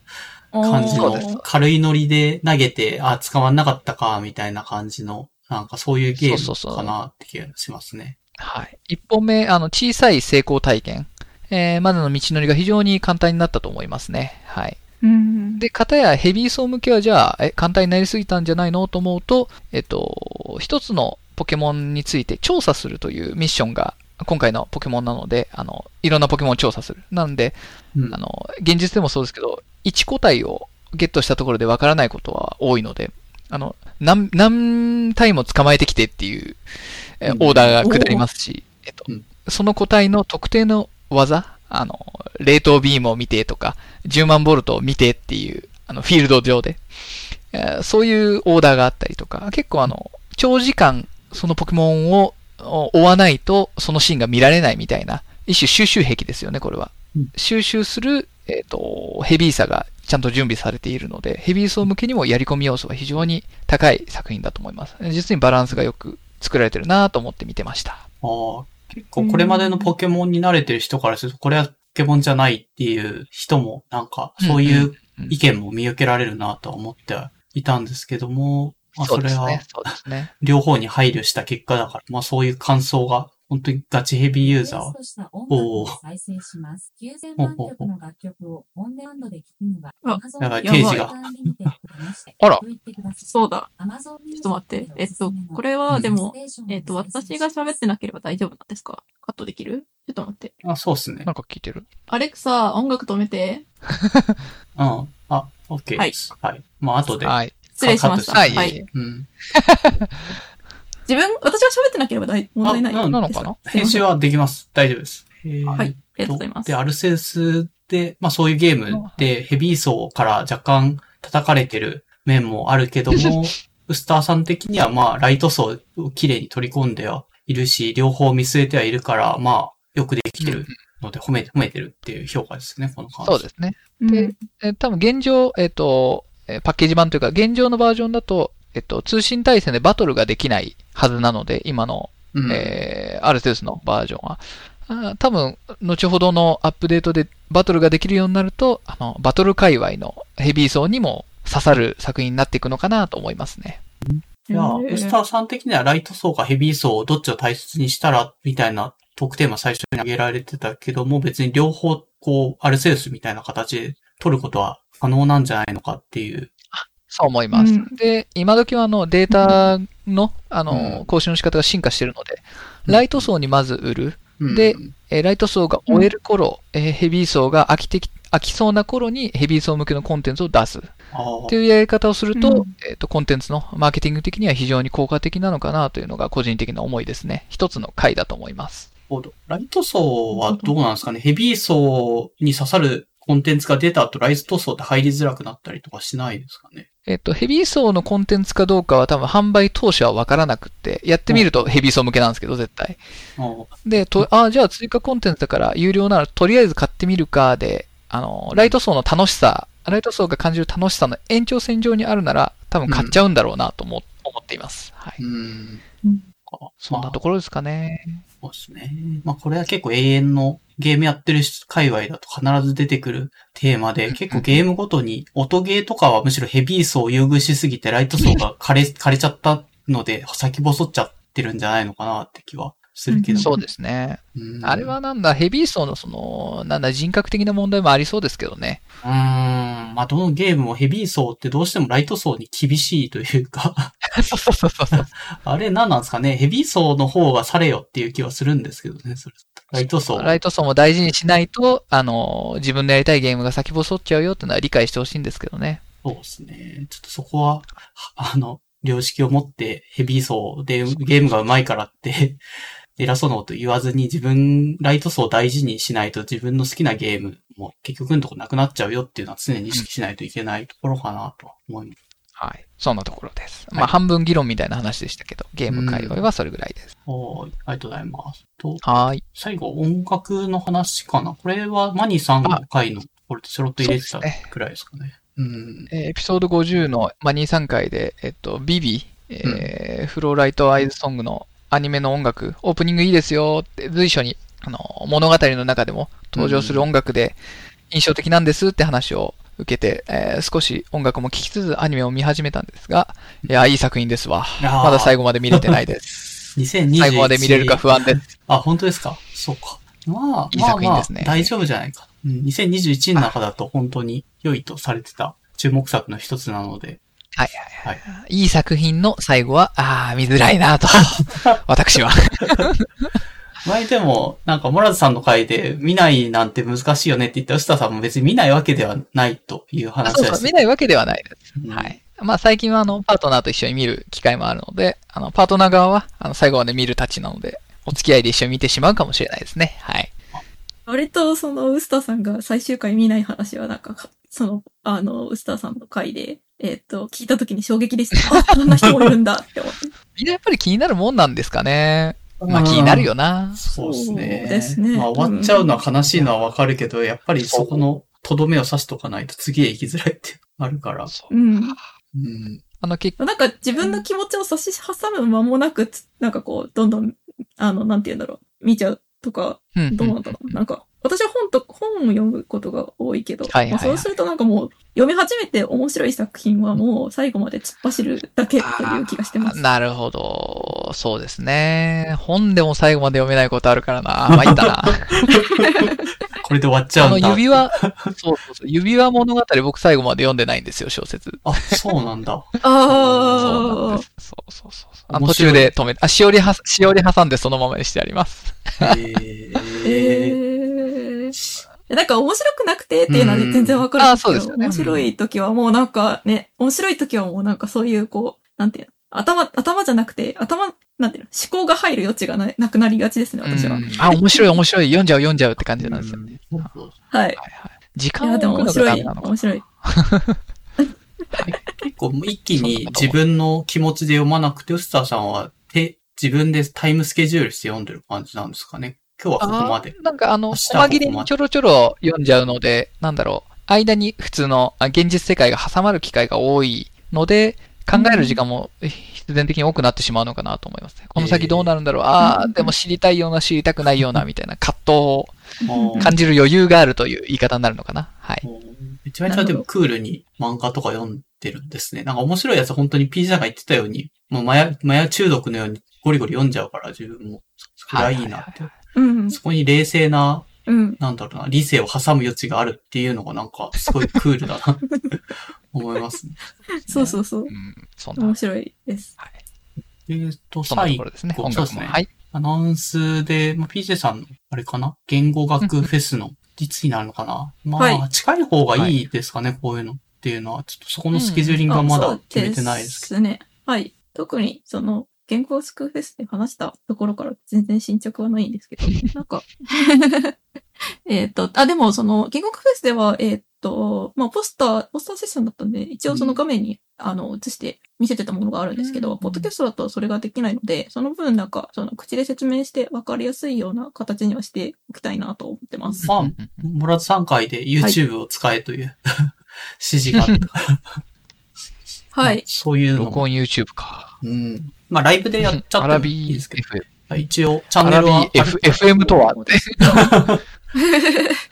感じの、軽いノリで投げて、あ、捕まんなかったか、みたいな感じの、なんかそういうゲームかなって気がしますね。はい。一本目、あの、小さい成功体験、えーまでの道のりが非常に簡単になったと思いますね。はい。うん。で、片やヘビー層向けはじゃあ、え、簡単になりすぎたんじゃないの？と思うと、えっと、一つのポケモンについて調査するというミッションが、今回のポケモンなので、あの、いろんなポケモンを調査する。なので、うんあの、現実でもそうですけど、1個体をゲットしたところでわからないことは多いので、あの、何、何体も捕まえてきてっていう、えうんオーダーが下りますし、えっとうん、その個体の特定の技、あの、冷凍ビームを見てとか、10万ボルトを見てっていう、あの、フィールド上で、えーそういうオーダーがあったりとか、結構あの、長時間そのポケモンをお追わないとそのシーンが見られないみたいな、一種収集癖ですよね、これはうん。収集する、えっ、と、ヘビーさがちゃんと準備されているので、ヘビー層向けにもやり込み要素が非常に高い作品だと思います。実にバランスがよく作られてるなと思って見てました。ああ、結構これまでのポケモンに慣れてる人からすると、これはポケモンじゃないっていう人も、なんか、そういううん意見も見受けられるなとは思ってはいたんですけども、まあそれは。両方に配慮した結果だから、まあそういう感想が、本当にガチヘビーユーザーは、おお。再生します。90万曲の楽曲をオンデマンドで聴くには、あ Amazon やばいページがあらそうだ。ちょちょっと待って。えっと、これは、でも、えっと、私が喋ってなければ大丈夫なんですか？カットできる？ちょっと待って。あ、そうですねな。んか聞いてる？アレクサ、音楽止めて。うん。あ、OK です。はい。まあ後で。はい。失礼しました。カはいはい。うん。自分、私が喋ってなければ大問題ないあですな？のか？な編集はできます。大丈夫です。えーはい。ありがとうございますで、。アルセウスで、まあそういうゲームでヘビー層から若干叩かれてる面もあるけども、ウスターさん的にはまあライト層を綺麗に取り込んではいるし、両方見据えてはいるから、まあよくできてるので褒め、褒めてるっていう評価ですね、この感じ。そうですね。うんでえー多分現状、えっ、と、えーパッケージ版というか、現状のバージョンだと、えっ、と、通信対戦でバトルができないはずなので、今の、うん。えーアルセウスのバージョンは。あー多分、後ほどのアップデートでバトルができるようになると、あの、バトル界隈のヘビー層にも刺さる作品になっていくのかなと思いますね。いや、へーウスターさん的にはライト層かヘビー層をどっちを大切にしたら、みたいなトークテーマ最初に挙げられてたけども、別に両方、こう、アルセウスみたいな形で取ることは可能なんじゃないのかっていう。そう思います。うんで、今時はあのデータの、あのうん、更新の仕方が進化しているので、ライト層にまず売る。うんでえーライト層が終える頃、えーヘビー層が飽きてき、飽きそうな頃にヘビー層向けのコンテンツを出す。っていうやり方をすると、うんえっ、と、コンテンツのマーケティング的には非常に効果的なのかなというのが個人的な思いですね。一つの回だと思います。ライト層はどうなんですかね？ヘビー層に刺さるコンテンツが出た後、ライト層って入りづらくなったりとかしないですかね？えっ、と、ヘビー層のコンテンツかどうかは多分販売当初はわからなくって、やってみるとヘビー層向けなんですけど、絶対。で、と、あ、じゃあ追加コンテンツだから有料ならとりあえず買ってみるかで、あの、ライト層の楽しさ、ライト層が感じる楽しさの延長線上にあるなら、多分買っちゃうんだろうなと思,、思っています。はい。うん。うんそんなところですかね。そうですね。まあこれは結構永遠のゲームやってる界隈だと必ず出てくるテーマで、結構ゲームごとに音ゲーとかはむしろヘビー層を優遇しすぎてライト層が枯れ、枯れちゃったので先細っちゃってるんじゃないのかなって気はするけど。そうですね。うんあれはなんだ、ヘビー層のその、なんだ、人格的な問題もありそうですけどね。うーん。まあどのゲームもヘビー層ってどうしてもライト層に厳しいというか、そうそうそうそう。あれ何なんですかね？ヘビー層の方がされよっていう気はするんですけどね、それ。ライト層。ライト層も大事にしないと、あの、自分のやりたいゲームが先細っちゃうよっていうのは理解してほしいんですけどね。そうですね。ちょっとそこは、はあの、良識を持ってヘビー層でゲームが上手いからって、偉そうなこと言わずに自分、ライト層を大事にしないと自分の好きなゲームも結局のとこなくなっちゃうよっていうのは常に意識しないといけないところかなと思います。はい。そんなところです。はいまあ、半分議論みたいな話でしたけど、ゲーム界隈はそれぐらいです。はい。ありがとうございます。と、はーい。最後音楽の話かな。これはマニさんの回の、これちょろっと入れてたくらいですかね。うん。えーエピソード50のマニー3回で、えっと、ビビ、えーフローライトアイズソングのアニメの音楽、オープニングいいですよって随所に、あの、物語の中でも登場する音楽で印象的なんですって話を受けて、えー少し音楽も聴きつつアニメを見始めたんですが、いや、いい作品ですわ。まだ最後まで見れてないです。2021最後まで見れるか不安です。あ、本当ですか？そうか。まあ、いいまあまあ作品ですね、大丈夫じゃないか。うん、2021の中だと本当に良いとされてた注目作の一つなので、はいはいはい。いい作品の最後は、ああ、見づらいなと。私は。前でも、なんか、モラズさんの回で、見ないなんて難しいよねって言ったウスターさんも別に見ないわけではないという話です。そうそう、見ないわけではないです。うんはい。まあ最近はあの、パートナーと一緒に見る機会もあるので、あの、パートナー側は、あの、最後まで見るたちなので、お付き合いで一緒に見てしまうかもしれないですね。はい。割とそのウスターさんが最終回見ない話はなんか、その、あの、ウスターさんの回でえっ、と、聞いた時に衝撃でした。あ、こんな人もいるんだって思って。みんなやっぱり気になるもんなんですかね。まあ気になるよな。そうですね。そうですねまあ終わっちゃうのは悲しいのはわかるけど、やっぱりそこのとどめを刺しとかないと次へ行きづらいってあるから。そううん。うん。あの、結なんか自分の気持ちを差し挟む間もなくつ、なんかこう、どんどん、あの、なんて言うんだろう、見ちゃうとか、うんどうなんだろう。なんか、私は本と、本を読むことが多いけど、はいはいはいまあそうするとなんかもう、読み始めて面白い作品はもう最後まで突っ走るだけという気がしてます。なるほど。そうですね。本でも最後まで読めないことあるからな。参ったな。これで終わっちゃあの、うんだ。指輪、そうそうそう。指輪物語僕最後まで読んでないんですよ、小説。あ、そうなんだ。そうなんあです。そうそうそうそう。あ途中で止めて、あ、しおりは、しおり挟んでそのままにしてあります。えあ。ーえー。なんか面白くなくてっていうのは全然わかるんですけど、そうですよね面白い時はもうなんかね、面白い時はもうなんかそういうこう、なんていうの、頭、頭じゃなくて、頭、なんていうの、思考が入る余地がななくなりがちですね、私は。うんあ、面白い面白い。読んじゃう読んじゃうって感じなんですよね。うんはい。はいはい。時間を置くのが面白い、ダメなのか面白い。結構一気に自分の気持ちで読まなくて、ウスターさんは手、自分でタイムスケジュールして読んでる感じなんですかね。今日はここまで。なんかあの、細切れにちょろちょろ読んじゃうので、なんだろう。間に普通のあ現実世界が挟まる機会が多いので、考える時間も必然的に多くなってしまうのかなと思いますね。この先どうなるんだろう。ああ、でも知りたいような知りたくないようなみたいな葛藤をうん感じる余裕があるという言い方になるのかな。はい。めちゃめちゃでもクールに漫画とか読んでるんですね。なんか面白いやつ本当に P さんが言ってたように、もうマヤ、マヤ中毒のようにゴリゴリ読んじゃうから自分も。それはいいなって。うん。そこに冷静な、うん。なんだろうな、理性を挟む余地があるっていうのがなんかすごいクールだなって 思いますね。そうそうそうう。ん、そんな面、白いです。えーっと、そんなと最後ですね。そう音楽も。ですねはい。アナウンスで、まあ、PJ さんの、あれかな？言語学フェスの、いつになるのかな？まあ、は近い方がいいですかね、こういうのっていうのは。ちょっとそこのスケジューリングがまだ決めてないですけど。そうですね。はい。特に、その、言語スクフェスで話したところから全然進捗はないんですけど、なんか、えっと、あ、でも、その、言語フェスでは、えっと、まあ、ポスター、ポスターセッションだったんで、一応その画面に、あの、映して見せてたものがあるんですけど、うんポッドキャストだとそれができないので、その分なんか、その、口で説明して分かりやすいような形にはしておきたいなと思ってます。まあうんうんうんモラズ3回で YouTube を使えという、指示があった。はいまあ。そういうのも。録音 YouTube か。うん。まあ、ライブでやっちゃってもいいビーですけど。一応、チャンアラビーネルは、F、FM とはって。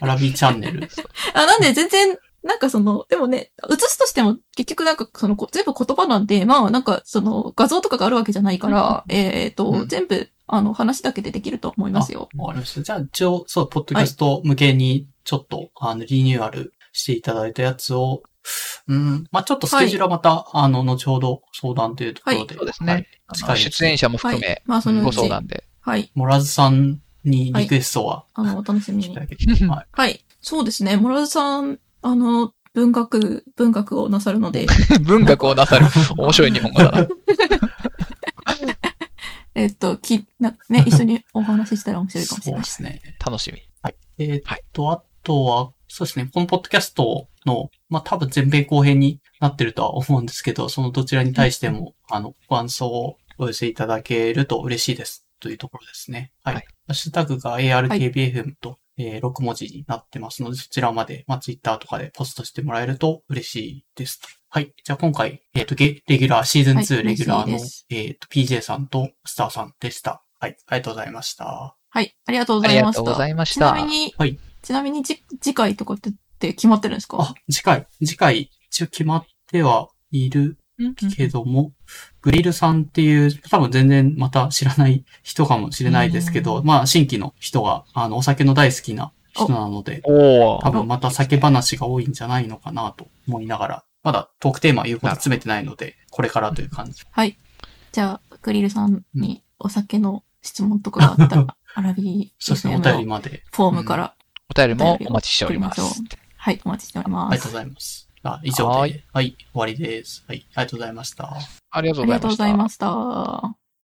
アラビーチャンネル。あ、なんで全然、なんかその、でもね、映すとしても結局なんかそのこ全部言葉なんで、まあなんかその画像とかがあるわけじゃないから、えっ、と、うん全部あの話だけでできると思いますよ。あわかりました。じゃあ、一応、そう、ポッドキャスト向けに、ちょっと、あの、リニューアルしていただいたやつを、うん、まあちょっとスケジュールはまた、あの、後ほど相談というところで。そうですね。はい近い出演者も含はいめ、まあそのご相談で。はい。モラズさんにリクエストは、あの、お楽しみに。はい。そうですね。モラズさん、あの、文学、文学をなさるので、文学をなさる。面白い日本語だな。えっと、き、な、ね、一緒にお話ししたら面白いかもしれないそうで。すね。楽しみ。はい。えーっと、あとは、そうですね。このポッドキャストの、まあ、多分前編後編になってるとは思うんですけど、そのどちらに対しても、あの、ご感想をお寄せいただけると嬉しいです。というところですね。はい。はいハッシュタグが ARKBFM と、えー6文字になってますので、そちらまで、まあ、Twitter とかでポストしてもらえると嬉しいです。はい。じゃあ今回、えーっと、ゲレギュラー、シーズン2はいレギュラーの、嬉しいえーっと、PJ さんとスターさんでした。はい。ありがとうございました。はい。ありがとうごあざいました。りがとうございましちなた。みに、はいちなみにじ、次回とかってって決まってるんですか？あ、次回、次回、一応決まってはいるけども、グリルさんっていう、多分全然また知らない人かもしれないですけど、まあ、新規の人が、あの、お酒の大好きな人なので。多分また酒話が多いんじゃないのかなと思いながら、まだトークテーマ言うこと詰めてないので、これからという感じ。はい。じゃあ、グリルさんにお酒の質問とかがあったら、アラビーそうですね、お便りのまで。フォームから、お便りもお待ちしておりますはい、お待ちしております。ありがとうございます。あ以上で、ははいい、終わりです。はい、ありがとうございました。ありがとうありがとうごございました。ざいました。